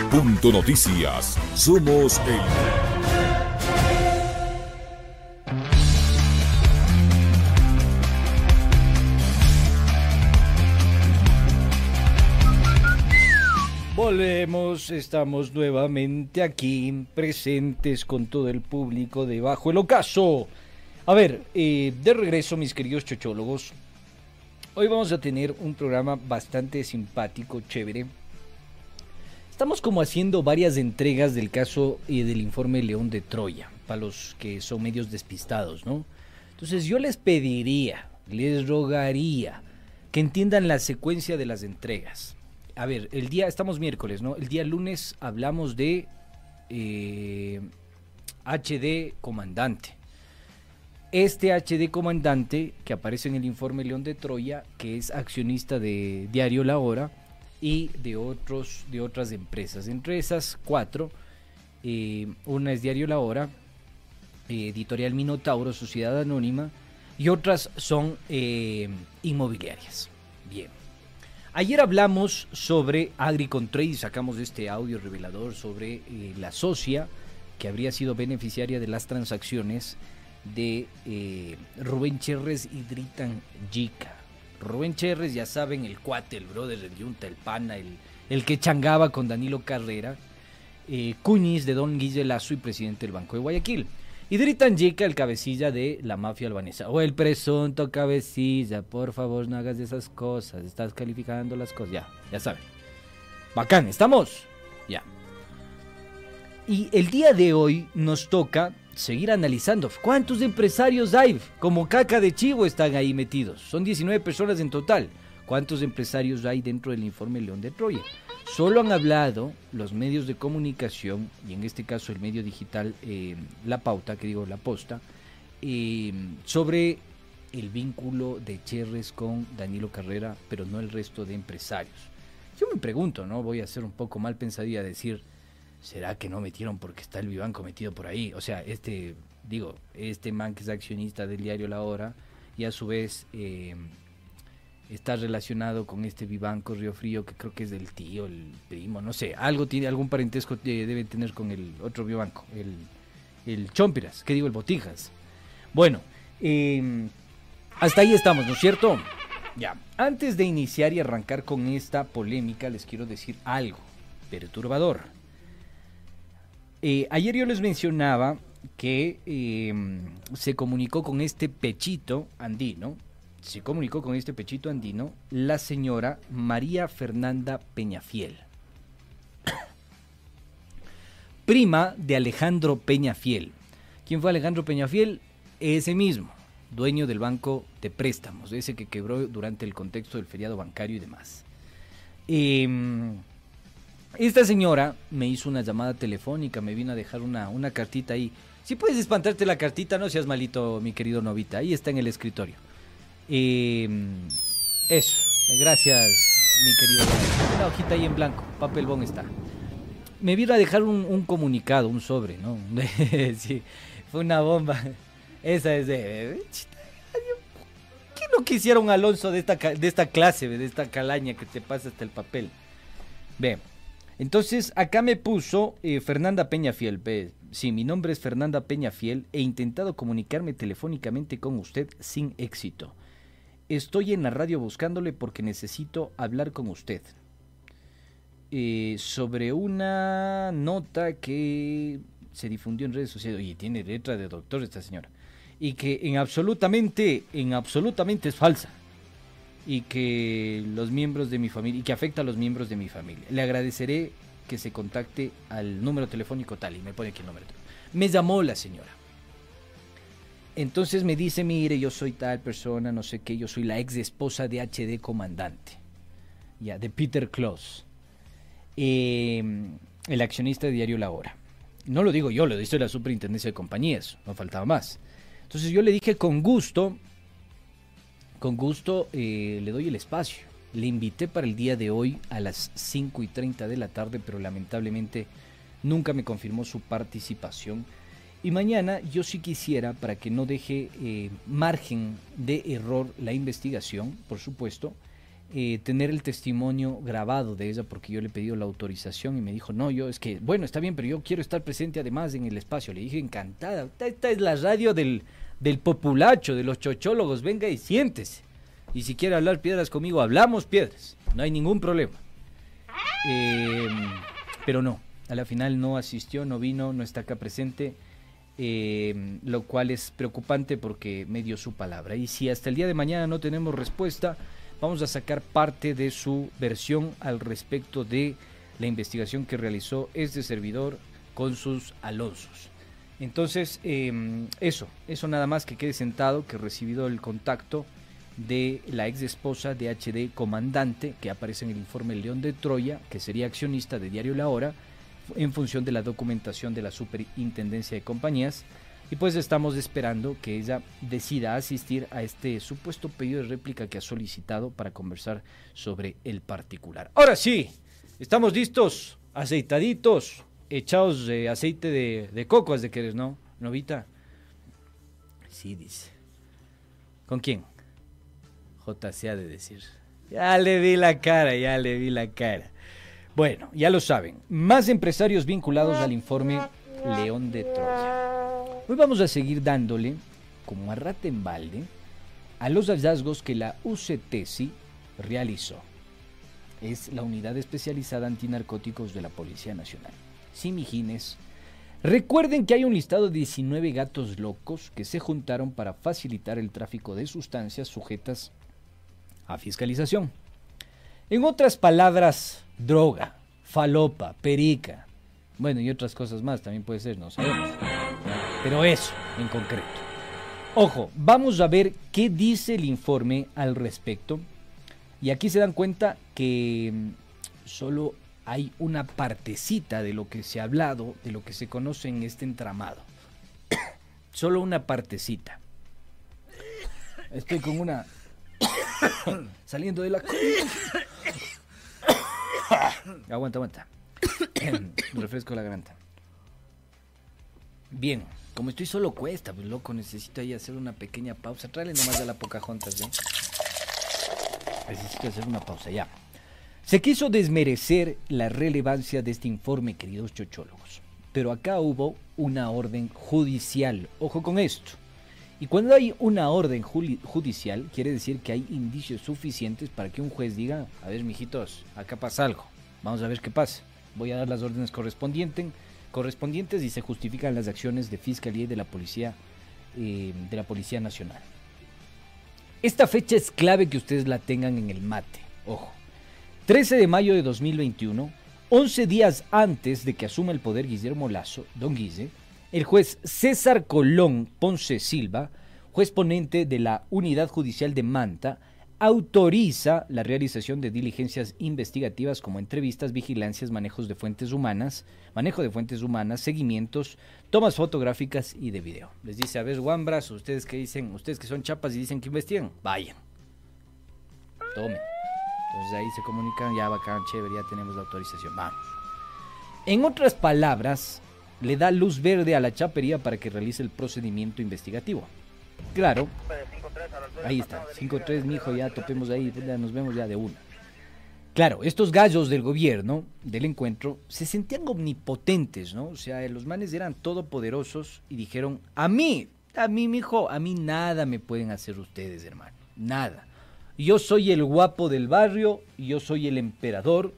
Punto Noticias. Somos el... Estamos nuevamente aquí, presentes con todo el público de Bajo el Ocaso. A ver, eh, de regreso, mis queridos chochólogos. Hoy vamos a tener un programa bastante simpático, chévere. Estamos como haciendo varias entregas del caso y del informe León de Troya, para los que son medios despistados, ¿no? Entonces yo les pediría, les rogaría que entiendan la secuencia de las entregas a ver, el día, estamos miércoles, ¿no? El día lunes hablamos de HD eh, Comandante. Este HD Comandante, que aparece en el informe León de Troya, que es accionista de Diario La Hora y de, otros, de otras empresas. Entre esas cuatro, eh, una es Diario La Hora, Editorial Minotauro, Sociedad Anónima, y otras son eh, inmobiliarias. Bien. Ayer hablamos sobre Agricontrade sacamos este audio revelador sobre eh, la socia que habría sido beneficiaria de las transacciones de eh, Rubén Cherres y Dritan Jica. Rubén Cherres, ya saben, el cuate, el brother, el yunta, el pana, el, el que changaba con Danilo Carrera, eh, de Don Guille Lazo y presidente del Banco de Guayaquil. Y Dritan Jica, el cabecilla de la mafia albanesa. O el presunto cabecilla, por favor no hagas esas cosas, estás calificando las cosas, ya, ya saben. Bacán, ¿estamos? Ya. Y el día de hoy nos toca seguir analizando cuántos empresarios hay, como caca de chivo están ahí metidos. Son 19 personas en total. ¿Cuántos empresarios hay dentro del informe León de Troya? Solo han hablado los medios de comunicación, y en este caso el medio digital eh, La Pauta, que digo La Posta, eh, sobre el vínculo de Cherres con Danilo Carrera, pero no el resto de empresarios. Yo me pregunto, ¿no? Voy a ser un poco mal pensadía decir, ¿será que no metieron porque está el Vivanco metido por ahí? O sea, este, digo, este man que es accionista del diario La Hora y a su vez eh, está relacionado con este Vivanco Río Frío que creo que es del tío, el primo, no sé, algo tiene, algún parentesco eh, debe tener con el otro Vivanco, el, el Chompiras, que digo, el Botijas. Bueno, em, hasta ahí estamos, ¿no es cierto? Ya, antes de iniciar y arrancar con esta polémica, les quiero decir algo perturbador. Eh, ayer yo les mencionaba que em, se comunicó con este pechito andino, se comunicó con este pechito andino la señora María Fernanda Peñafiel, prima de Alejandro Peñafiel. ¿Quién fue Alejandro Peñafiel? Ese mismo, dueño del banco de préstamos, ese que quebró durante el contexto del feriado bancario y demás. Em, esta señora me hizo una llamada telefónica, me vino a dejar una, una cartita ahí. Si puedes espantarte la cartita, no seas malito, mi querido Novita. Ahí está en el escritorio. Eh, eso, gracias, mi querido. Una hojita ahí en blanco, papel bon está. Me vino a dejar un, comunicado, un sobre, ¿no? sí, fue una bomba. Esa es de. ¿Qué no quisiera un Alonso de esta, de esta clase, de esta calaña que te pasa hasta el papel? Ve, entonces acá me puso eh, Fernanda Peñafiel. Ve, sí, mi nombre es Fernanda Peñafiel. He intentado comunicarme telefónicamente con usted sin éxito. Estoy en la radio buscándole porque necesito hablar con usted. Eh, sobre una nota que se difundió en redes sociales. y tiene letra de doctor esta señora. Y que en absolutamente, en absolutamente es falsa. Y que los miembros de mi familia, y que afecta a los miembros de mi familia. Le agradeceré que se contacte al número telefónico tal, y me pone aquí el número. Me llamó la señora. Entonces me dice, mire, yo soy tal persona, no sé qué, yo soy la ex esposa de HD Comandante, ya, de Peter Kloss, em, el accionista de Diario La Hora. No lo digo yo, lo dice la superintendencia de compañías, no faltaba más. Entonces yo le dije con gusto, con gusto eh, le doy el espacio. Le invité para el día de hoy a las 5 y 30 de la tarde, pero lamentablemente nunca me confirmó su participación y mañana yo sí quisiera, para que no deje eh, margen de error la investigación, por supuesto, eh, tener el testimonio grabado de ella, porque yo le he pedido la autorización y me dijo, no, yo es que, bueno, está bien, pero yo quiero estar presente además en el espacio. Le dije, encantada, esta es la radio del, del populacho, de los chochólogos, venga y siéntese. Y si quiere hablar piedras conmigo, hablamos piedras, no hay ningún problema. Eh, pero no, a la final no asistió, no vino, no está acá presente eh, lo cual es preocupante porque me dio su palabra. Y si hasta el día de mañana no tenemos respuesta, vamos a sacar parte de su versión al respecto de la investigación que realizó este servidor con sus Alonsos. Entonces, em, eso, eso nada más que quede sentado, que he recibido el contacto de la ex esposa de HD Comandante, que aparece en el informe León de Troya, que sería accionista de Diario La Hora, en función de la documentación de la Superintendencia de Compañías. Y pues estamos esperando que ella decida asistir a este supuesto pedido de réplica que ha solicitado para conversar sobre el particular. Ahora sí, estamos listos, aceitaditos, echados de aceite de, coco, es de que eres, ¿no? Novita. Sí, dice. ¿Con quién? JC ha de decir. Ya le vi la cara, ya le vi la cara. Bueno, ya lo saben, más empresarios vinculados al informe León de Troya. Hoy vamos a seguir dándole, como a rata en balde, a los hallazgos que la UCTESI realizó. Es la unidad especializada antinarcóticos de la Policía Nacional. Simigines. Recuerden que hay un listado de 19 gatos locos que se juntaron para facilitar el tráfico de sustancias sujetas a fiscalización. En otras palabras, droga, falopa, perica, bueno, y otras cosas más también puede ser, no sabemos. Pero eso, en concreto. Ojo, vamos a ver qué dice el informe al respecto. Y aquí se dan cuenta que mm, solo hay una partecita de lo que se ha hablado, de lo que se conoce en este entramado. solo una partecita. Estoy con una... saliendo de la... aguanta, aguanta. refresco la garganta. Bien, como estoy solo cuesta, pues loco, necesito ahí hacer una pequeña pausa. Tráele nomás a la Pocahontas, ¿eh? Necesito hacer una pausa, ya. Se quiso desmerecer la relevancia de este informe, queridos chochólogos. Pero acá hubo una orden judicial. Ojo con esto. Y cuando hay una orden judicial, quiere decir que hay indicios suficientes para que un juez diga, a ver, mijitos, acá pasa algo. Vamos a ver qué pasa. Voy a dar las órdenes correspondientes, correspondientes y se justifican las acciones de Fiscalía y de la Policía, eh, de la Policía Nacional. Esta fecha es clave que ustedes la tengan en el mate. Ojo. 13 de mayo de 2021, 11 días antes de que asuma el poder Guillermo Lazo, don Guise, el juez César Colón Ponce Silva, juez ponente de la Unidad Judicial de Manta, autoriza la realización de diligencias investigativas como entrevistas, vigilancias, manejos de fuentes humanas, manejo de fuentes humanas, seguimientos, tomas fotográficas y de video. Les dice, a ver, Wambras, ustedes que dicen, ustedes que son chapas y dicen que investigan, vayan. Tomen. Entonces ahí se comunican, ya bacán, chévere, ya tenemos la autorización, vamos. En otras palabras, le da luz verde a la chapería para que realice el procedimiento investigativo. Claro, ahí está, 5-3, mijo, ya topemos ahí, ya nos vemos ya de una. Claro, estos gallos del gobierno, del encuentro, se sentían omnipotentes, ¿no? O sea, los manes eran todopoderosos y dijeron, a mí, a mí, mijo, a mí nada me pueden hacer ustedes, hermano, nada. Yo soy el guapo del barrio, y yo soy el emperador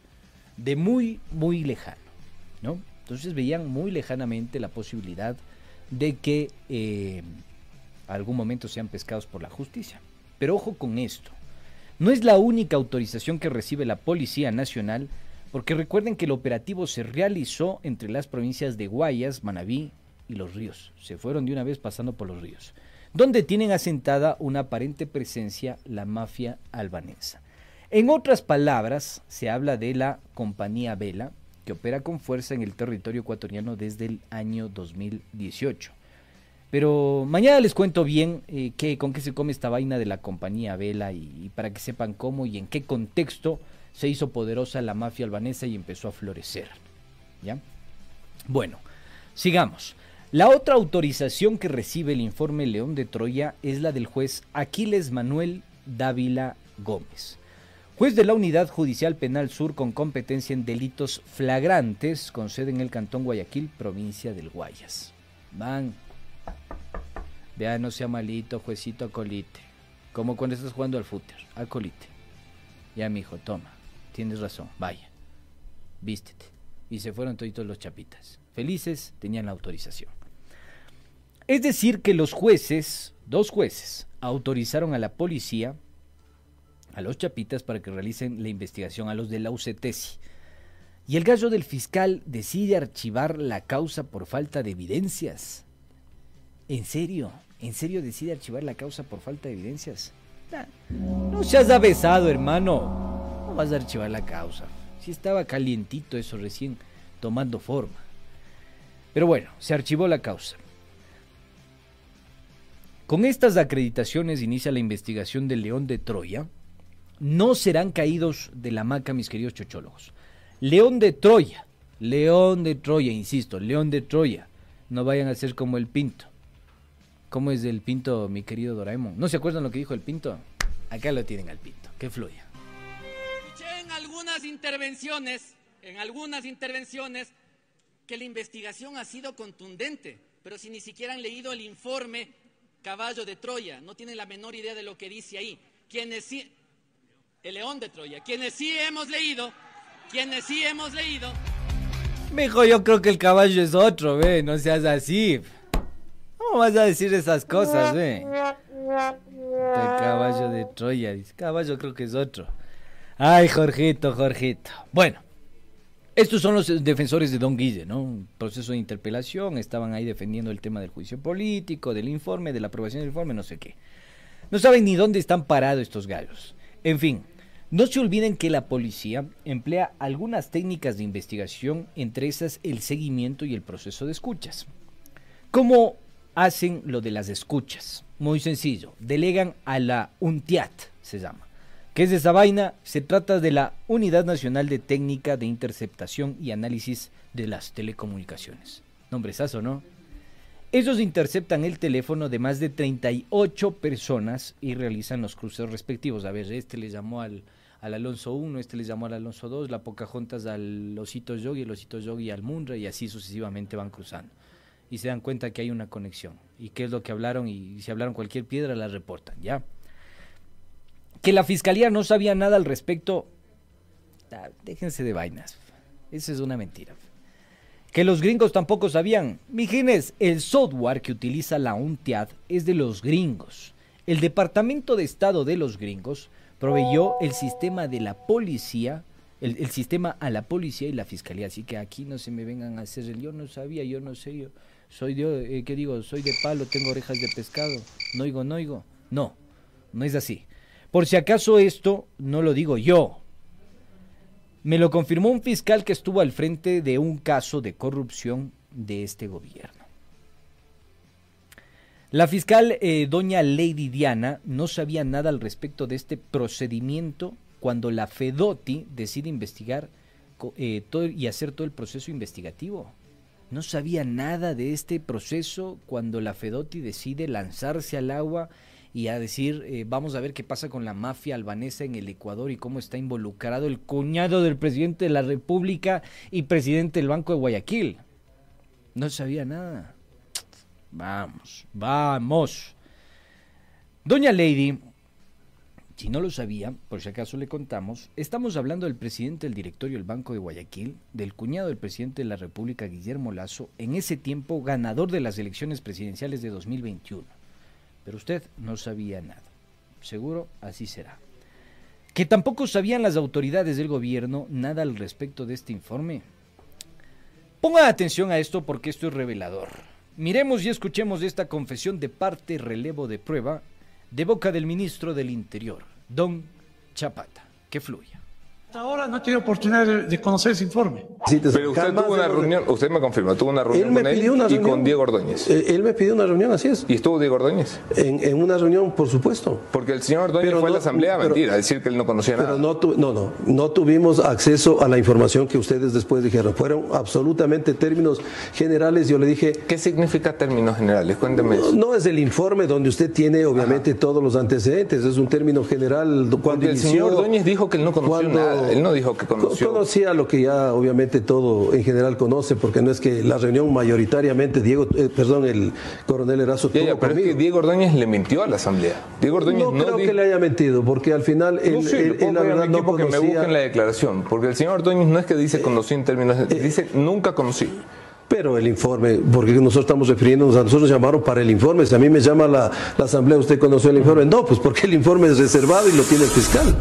de muy, muy lejano, ¿no? Entonces veían muy lejanamente la posibilidad de que eh, algún momento sean pescados por la justicia. Pero ojo con esto, no es la única autorización que recibe la Policía Nacional, porque recuerden que el operativo se realizó entre las provincias de Guayas, Manabí y Los Ríos. Se fueron de una vez pasando por los ríos, donde tienen asentada una aparente presencia la mafia albanesa. En otras palabras, se habla de la compañía Vela, que opera con fuerza en el territorio ecuatoriano desde el año 2018. Pero mañana les cuento bien eh, qué, con qué se come esta vaina de la compañía Vela y, para que sepan cómo y en qué contexto se hizo poderosa la mafia albanesa y empezó a florecer. ¿Ya? Bueno, sigamos. La otra autorización que recibe el informe León de Troya es la del juez Aquiles Manuel Dávila Gómez. Juez de la Unidad Judicial Penal Sur con competencia en delitos flagrantes, con sede en el Cantón Guayaquil, provincia del Guayas. Van. Vea, no sea malito, juecito, acolite. Como cuando estás jugando al fútbol, acolite. Ya, mijo, toma. Tienes razón, vaya. Vístete. Y se fueron toditos los chapitas. Felices, tenían la autorización. Es decir, que los jueces, dos jueces, autorizaron a la policía a los chapitas para que realicen la investigación a los de la UCTESI. Y el gallo del fiscal decide archivar la causa por falta de evidencias. ¿En serio? ¿En serio decide archivar la causa por falta de evidencias? no seas avesado, hermano. No vas a archivar la causa. Si estaba calientito eso recién tomando forma. Pero bueno, se archivó la causa. Con estas acreditaciones inicia la investigación del León de Troya, no serán caídos de la maca, mis queridos chochólogos. León de Troya, León de Troya, insisto, León de Troya. No vayan a ser como el Pinto. ¿Cómo es el Pinto, mi querido Doraemon? ¿No se acuerdan lo que dijo el Pinto? Acá lo tienen al Pinto. Que fluya. en algunas intervenciones, en algunas intervenciones, que la investigación ha sido contundente, pero si ni siquiera han leído el informe Caballo de Troya, no tienen la menor idea de lo que dice ahí. Quienes sí, el León de Troya, quienes sí hemos leído, quienes sí hemos leído. Mijo, yo creo que el caballo es otro, ve, no seas así. ¿Cómo vas a decir esas cosas, ve? El caballo de Troya, dice. Caballo creo que es otro. Ay, Jorgito, Jorgito. Bueno, estos son los defensores de Don Guille, ¿no? Proceso de interpelación, estaban ahí defendiendo el tema del juicio político, del informe, de la aprobación del informe, no sé qué. No saben ni dónde están parados estos gallos. En fin, no se olviden que la policía emplea algunas técnicas de investigación, entre esas el seguimiento y el proceso de escuchas. ¿Cómo hacen lo de las escuchas? Muy sencillo, delegan a la UNTIAT, se llama ¿Qué es esa vaina? Se trata de la Unidad Nacional de Técnica de Interceptación y Análisis de las Telecomunicaciones. Nombresazo, ¿no? Ellos interceptan el teléfono de más de 38 personas y realizan los cruces respectivos. A ver, este le llamó al, Alonso 1, este le llamó al Alonso 2, la Pocahontas al Osito Yogi, el Osito Yogi al Munra y así sucesivamente van cruzando. Y se dan cuenta que hay una conexión. ¿Y qué es lo que hablaron? Y si hablaron cualquier piedra la reportan, ¿ya? que la fiscalía no sabía nada al respecto. Ah, déjense de vainas. Esa es una mentira. Que los gringos tampoco sabían. Mijines, el software que utiliza la UNTIAD es de los gringos. El Departamento de Estado de los gringos proveyó el sistema de la policía, el, sistema a la policía y la fiscalía. Así que aquí no se me vengan a hacer el yo no sabía, yo no sé, yo soy de, eh, ¿qué digo? Soy de palo, tengo orejas de pescado, no oigo, no oigo. No, no es así. Por si acaso esto no lo digo yo. Me lo confirmó un fiscal que estuvo al frente de un caso de corrupción de este gobierno. La fiscal eh, doña Lady Diana no sabía nada al respecto de este procedimiento cuando la Fedoti decide investigar eh, todo, y hacer todo el proceso investigativo. No sabía nada de este proceso cuando la Fedoti decide lanzarse al agua y a decir, eh, vamos a ver qué pasa con la mafia albanesa en el Ecuador y cómo está involucrado el cuñado del presidente de la República y presidente del Banco de Guayaquil. No sabía nada. Vamos, vamos. Doña Lady, si no lo sabía, por si acaso le contamos, estamos hablando del presidente del directorio del Banco de Guayaquil, del cuñado del presidente de la República, Guillermo Lazo, en ese tiempo ganador de las elecciones presidenciales de 2021 pero usted no sabía nada. Seguro así será. Que tampoco sabían las autoridades del gobierno nada al respecto de este informe. Ponga atención a esto porque esto es revelador. Miremos y escuchemos esta confesión de parte relevo de prueba de boca del ministro del Interior, don Chapata. Que fluya. Hasta ahora no he tenido oportunidad de, conocer ese informe. Pero usted tuvo una reunión, usted me confirma, tuvo una reunión con él y con Diego Ordóñez. Eh, él me pidió una reunión, así es. ¿Y estuvo Diego Ordóñez? En, una reunión, por supuesto. Porque el señor Ordóñez fue a la asamblea, mentira, decir que él no conocía pero nada. No, no, no, no tuvimos acceso a la información que ustedes después dijeron. Fueron absolutamente términos generales. Yo le dije... ¿Qué significa términos generales? Cuénteme no, No es el informe donde usted tiene, obviamente, todos los antecedentes. Es un término general. Cuando Porque el señor Ordóñez dijo que él no conocía nada. Él no dijo que conocía Conocía lo que ya obviamente todo en general conoce, porque no es que la reunión mayoritariamente, Diego, eh, perdón, el coronel Erazo ya, pero es que Diego Ordóñez le mintió a la asamblea. Diego Ordóñez no, creo que le haya mentido, porque al final él, no la verdad no conocía... que me busquen la declaración, porque el señor Ordóñez no es que dice conocí en términos, eh, dice nunca conocí. Pero el informe, porque nosotros estamos refiriéndonos a nosotros llamaron para el informe. Si a mí me llama la, la asamblea, ¿usted conoció el informe? No, pues porque el informe es reservado y lo tiene el fiscal.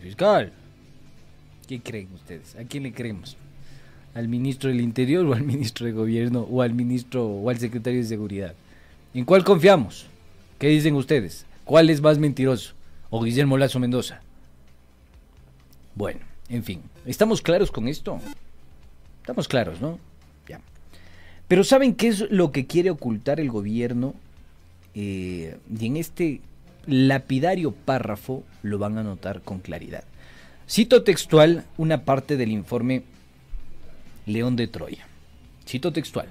Fiscal. ¿Qué creen ustedes? ¿A quién le creemos? ¿Al ministro del Interior o al ministro de Gobierno o al ministro o al secretario de Seguridad? ¿En cuál confiamos? ¿Qué dicen ustedes? ¿Cuál es más mentiroso? ¿O Guillermo Lazo Mendoza? Bueno, en fin, ¿estamos claros con esto? Estamos claros, ¿no? Ya. Pero ¿saben qué es lo que quiere ocultar el gobierno? Eh, y en este lapidario párrafo lo van a notar con claridad. Cito textual una parte del informe León de Troya. Cito textual.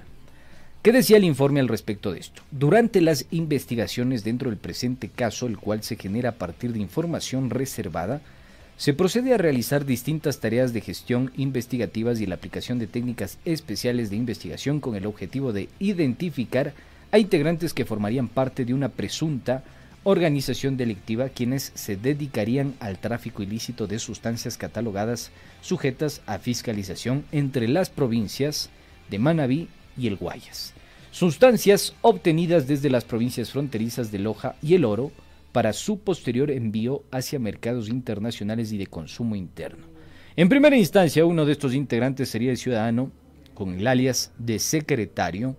¿Qué decía el informe al respecto de esto? Durante las investigaciones dentro del presente caso, el cual se genera a partir de información reservada, se procede a realizar distintas tareas de gestión investigativas y la aplicación de técnicas especiales de investigación con el objetivo de identificar a integrantes que formarían parte de una presunta organización delictiva quienes se dedicarían al tráfico ilícito de sustancias catalogadas sujetas a fiscalización entre las provincias de Manabí y el Guayas. Sustancias obtenidas desde las provincias fronterizas de Loja y el Oro para su posterior envío hacia mercados internacionales y de consumo interno. En primera instancia, uno de estos integrantes sería el ciudadano con el alias de secretario.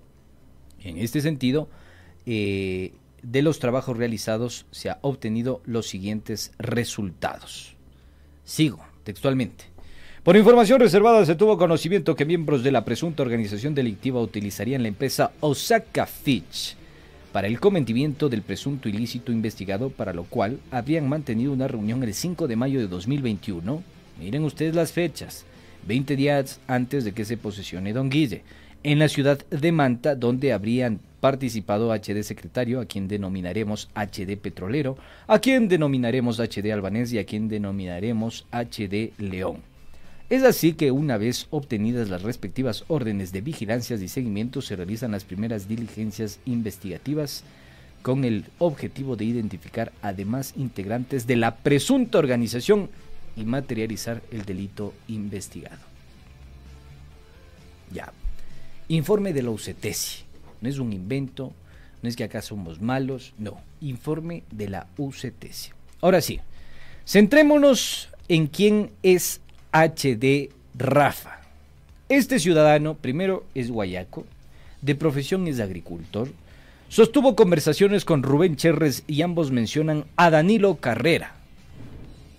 En este sentido, eh, de los trabajos realizados se ha obtenido los siguientes resultados. Sigo textualmente. Por información reservada se tuvo conocimiento que miembros de la presunta organización delictiva utilizarían la empresa Osaka Fitch para el cometimiento del presunto ilícito investigado, para lo cual habrían mantenido una reunión el 5 de mayo de 2021. Miren ustedes las fechas, 20 días antes de que se posesione Don Guille, en la ciudad de Manta, donde habrían participado HD Secretario, a quien denominaremos HD Petrolero, a quien denominaremos HD Albanés y a quien denominaremos HD León. Es así que una vez obtenidas las respectivas órdenes de vigilancia y seguimiento se realizan las primeras diligencias investigativas con el objetivo de identificar además integrantes de la presunta organización y materializar el delito investigado. Ya. Informe de la UCTESI. No es un invento, no es que acá somos malos, no. Informe de la UCTESI. Ahora sí, centrémonos en quién es HD Rafa. Este ciudadano, primero, es guayaco, de profesión es agricultor, sostuvo conversaciones con Rubén Cherres y ambos mencionan a Danilo Carrera,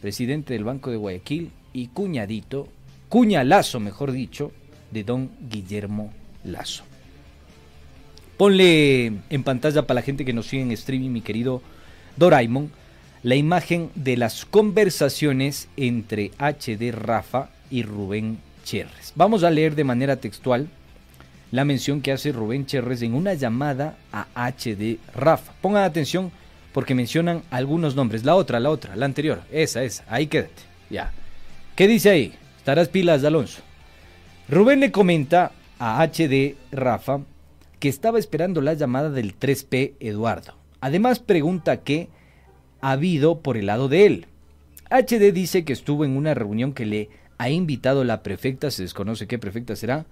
presidente del Banco de Guayaquil y cuñadito, cuñalazo mejor dicho, de don Guillermo Lazo. Ponle en pantalla para la gente que nos sigue en streaming, mi querido Doraemon, la imagen de las conversaciones entre HD Rafa y Rubén Cherres. Vamos a leer de manera textual la mención que hace Rubén Cherres en una llamada a HD Rafa. Pongan atención porque mencionan algunos nombres. La otra, la otra, la anterior, esa, esa, ahí quédate. Ya. ¿Qué dice ahí? Estarás pilas, Alonso. Rubén le comenta a HD Rafa que estaba esperando la llamada del 3P Eduardo. Además pregunta qué ha habido por el lado de él. HD dice que estuvo en una reunión que le ha invitado la prefecta, se desconoce qué prefecta será,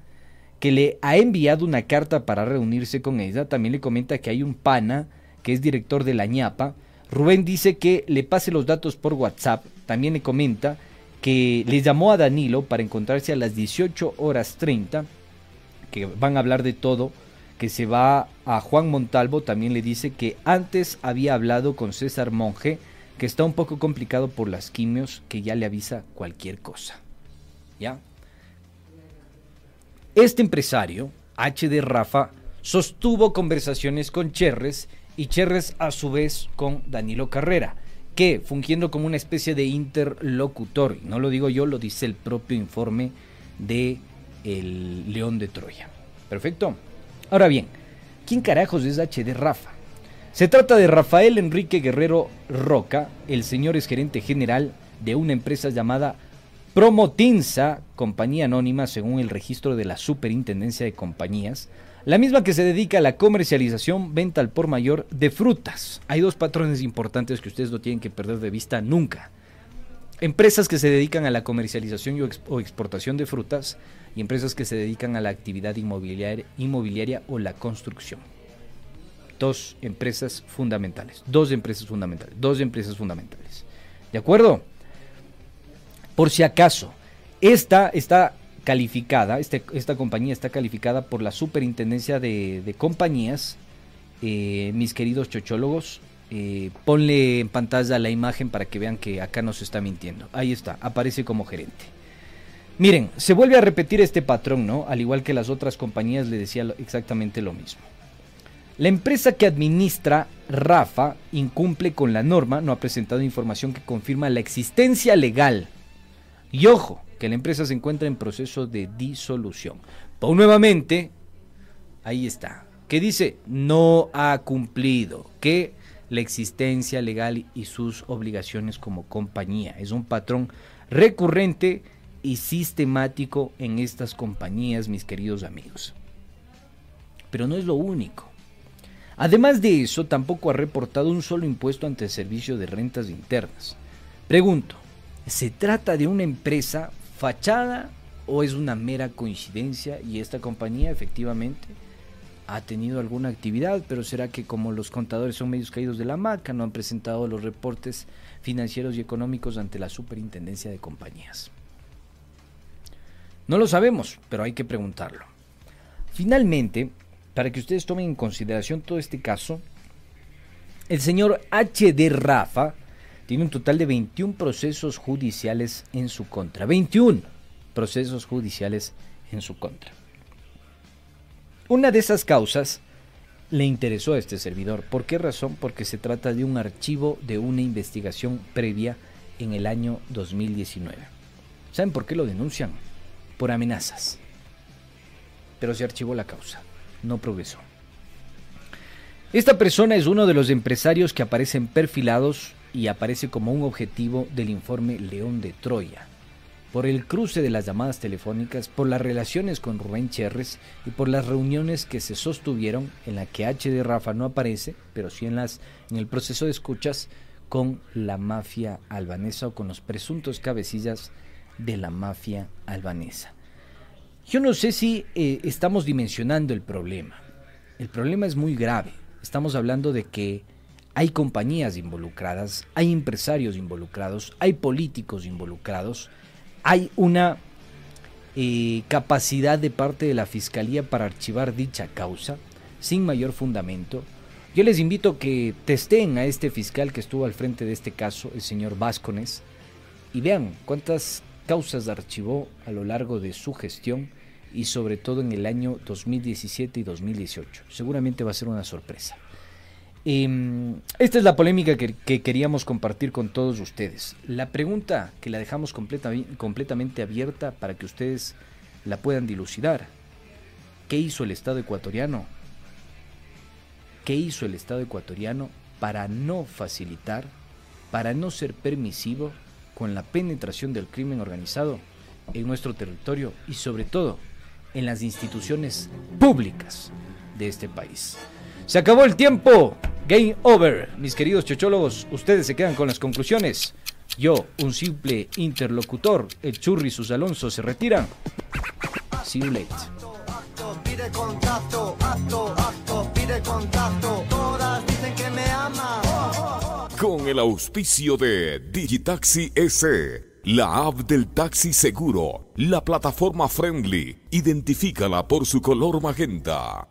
que le ha enviado una carta para reunirse con ella. También le comenta que hay un pana que es director de la ñapa. Rubén dice que le pase los datos por WhatsApp. También le comenta que le llamó a Danilo para encontrarse a las 18 horas 30, que van a hablar de todo, que se va a Juan Montalvo, también le dice que antes había hablado con César Monje, que está un poco complicado por las quimios, que ya le avisa cualquier cosa. ¿Ya? Este empresario, HD Rafa, sostuvo conversaciones con Cherres y Cherres a su vez con Danilo Carrera que fungiendo como una especie de interlocutor, no lo digo yo, lo dice el propio informe de el León de Troya. Perfecto. Ahora bien, ¿quién carajos es HD Rafa? Se trata de Rafael Enrique Guerrero Roca, el señor es gerente general de una empresa llamada Promotinsa, compañía anónima según el registro de la Superintendencia de Compañías, la misma que se dedica a la comercialización, venta al por mayor de frutas. Hay dos patrones importantes que ustedes no tienen que perder de vista nunca. Empresas que se dedican a la comercialización o exportación de frutas y empresas que se dedican a la actividad inmobiliaria, inmobiliaria o la construcción. Dos empresas fundamentales, dos empresas fundamentales, dos empresas fundamentales. ¿De acuerdo? Por si acaso, esta está calificada, este, esta compañía está calificada por la Superintendencia de, Compañías, eh, mis queridos chochólogos. Eh, ponle en pantalla la imagen para que vean que acá no se está mintiendo. Ahí está, aparece como gerente. Miren, se vuelve a repetir este patrón, ¿no? Al igual que las otras compañías le decía exactamente lo mismo. La empresa que administra Rafa incumple con la norma, no ha presentado información que confirma la existencia legal. Y ojo, que la empresa se encuentra en proceso de disolución. Pau nuevamente, ahí está, que dice no ha cumplido, que la existencia legal y sus obligaciones como compañía. Es un patrón recurrente y sistemático en estas compañías, mis queridos amigos. Pero no es lo único. Además de eso, tampoco ha reportado un solo impuesto ante el servicio de rentas internas. Pregunto, ¿se trata de una empresa fachada o es una mera coincidencia y esta compañía efectivamente ha tenido alguna actividad, pero será que como los contadores son medios caídos de la maca, no han presentado los reportes financieros y económicos ante la Superintendencia de Compañías? No lo sabemos, pero hay que preguntarlo. Finalmente, para que ustedes tomen en consideración todo este caso, el señor HD Rafa tiene un total de 21 procesos judiciales en su contra. 21 procesos judiciales en su contra. Una de esas causas le interesó a este servidor. ¿Por qué razón? Porque se trata de un archivo de una investigación previa en el año 2019. ¿Saben por qué lo denuncian? Por amenazas. Pero se archivó la causa, no progresó. Esta persona es uno de los empresarios que aparecen perfilados y aparece como un objetivo del informe León de Troya por el cruce de las llamadas telefónicas, por las relaciones con Rubén Cherres y por las reuniones que se sostuvieron en la que H de Rafa no aparece, pero sí en, las, en el proceso de escuchas con la mafia albanesa o con los presuntos cabecillas de la mafia albanesa. Yo no sé si eh, estamos dimensionando el problema. El problema es muy grave. Estamos hablando de que hay compañías involucradas, hay empresarios involucrados, hay políticos involucrados, hay una eh, capacidad de parte de la Fiscalía para archivar dicha causa sin mayor fundamento. Yo les invito que testeen a este fiscal que estuvo al frente de este caso, el señor Vázquez, y vean cuántas causas archivó a lo largo de su gestión y sobre todo en el año 2017 y 2018. Seguramente va a ser una sorpresa. Em, esta es la polémica que, queríamos compartir con todos ustedes. La pregunta que la dejamos completamente abierta para que ustedes la puedan dilucidar. ¿Qué hizo el Estado ecuatoriano? ¿Qué hizo el Estado ecuatoriano para no facilitar, para no ser permisivo con la penetración del crimen organizado en nuestro territorio y sobre todo en las instituciones públicas de este país? Se acabó el tiempo. Game over. Mis queridos chochólogos, ustedes se quedan con las conclusiones. Yo, un simple interlocutor, el Churri y sus Alonso se retiran. See late. Con el auspicio de Digitaxi S, la app del taxi seguro, la plataforma friendly, identifícala por su color magenta.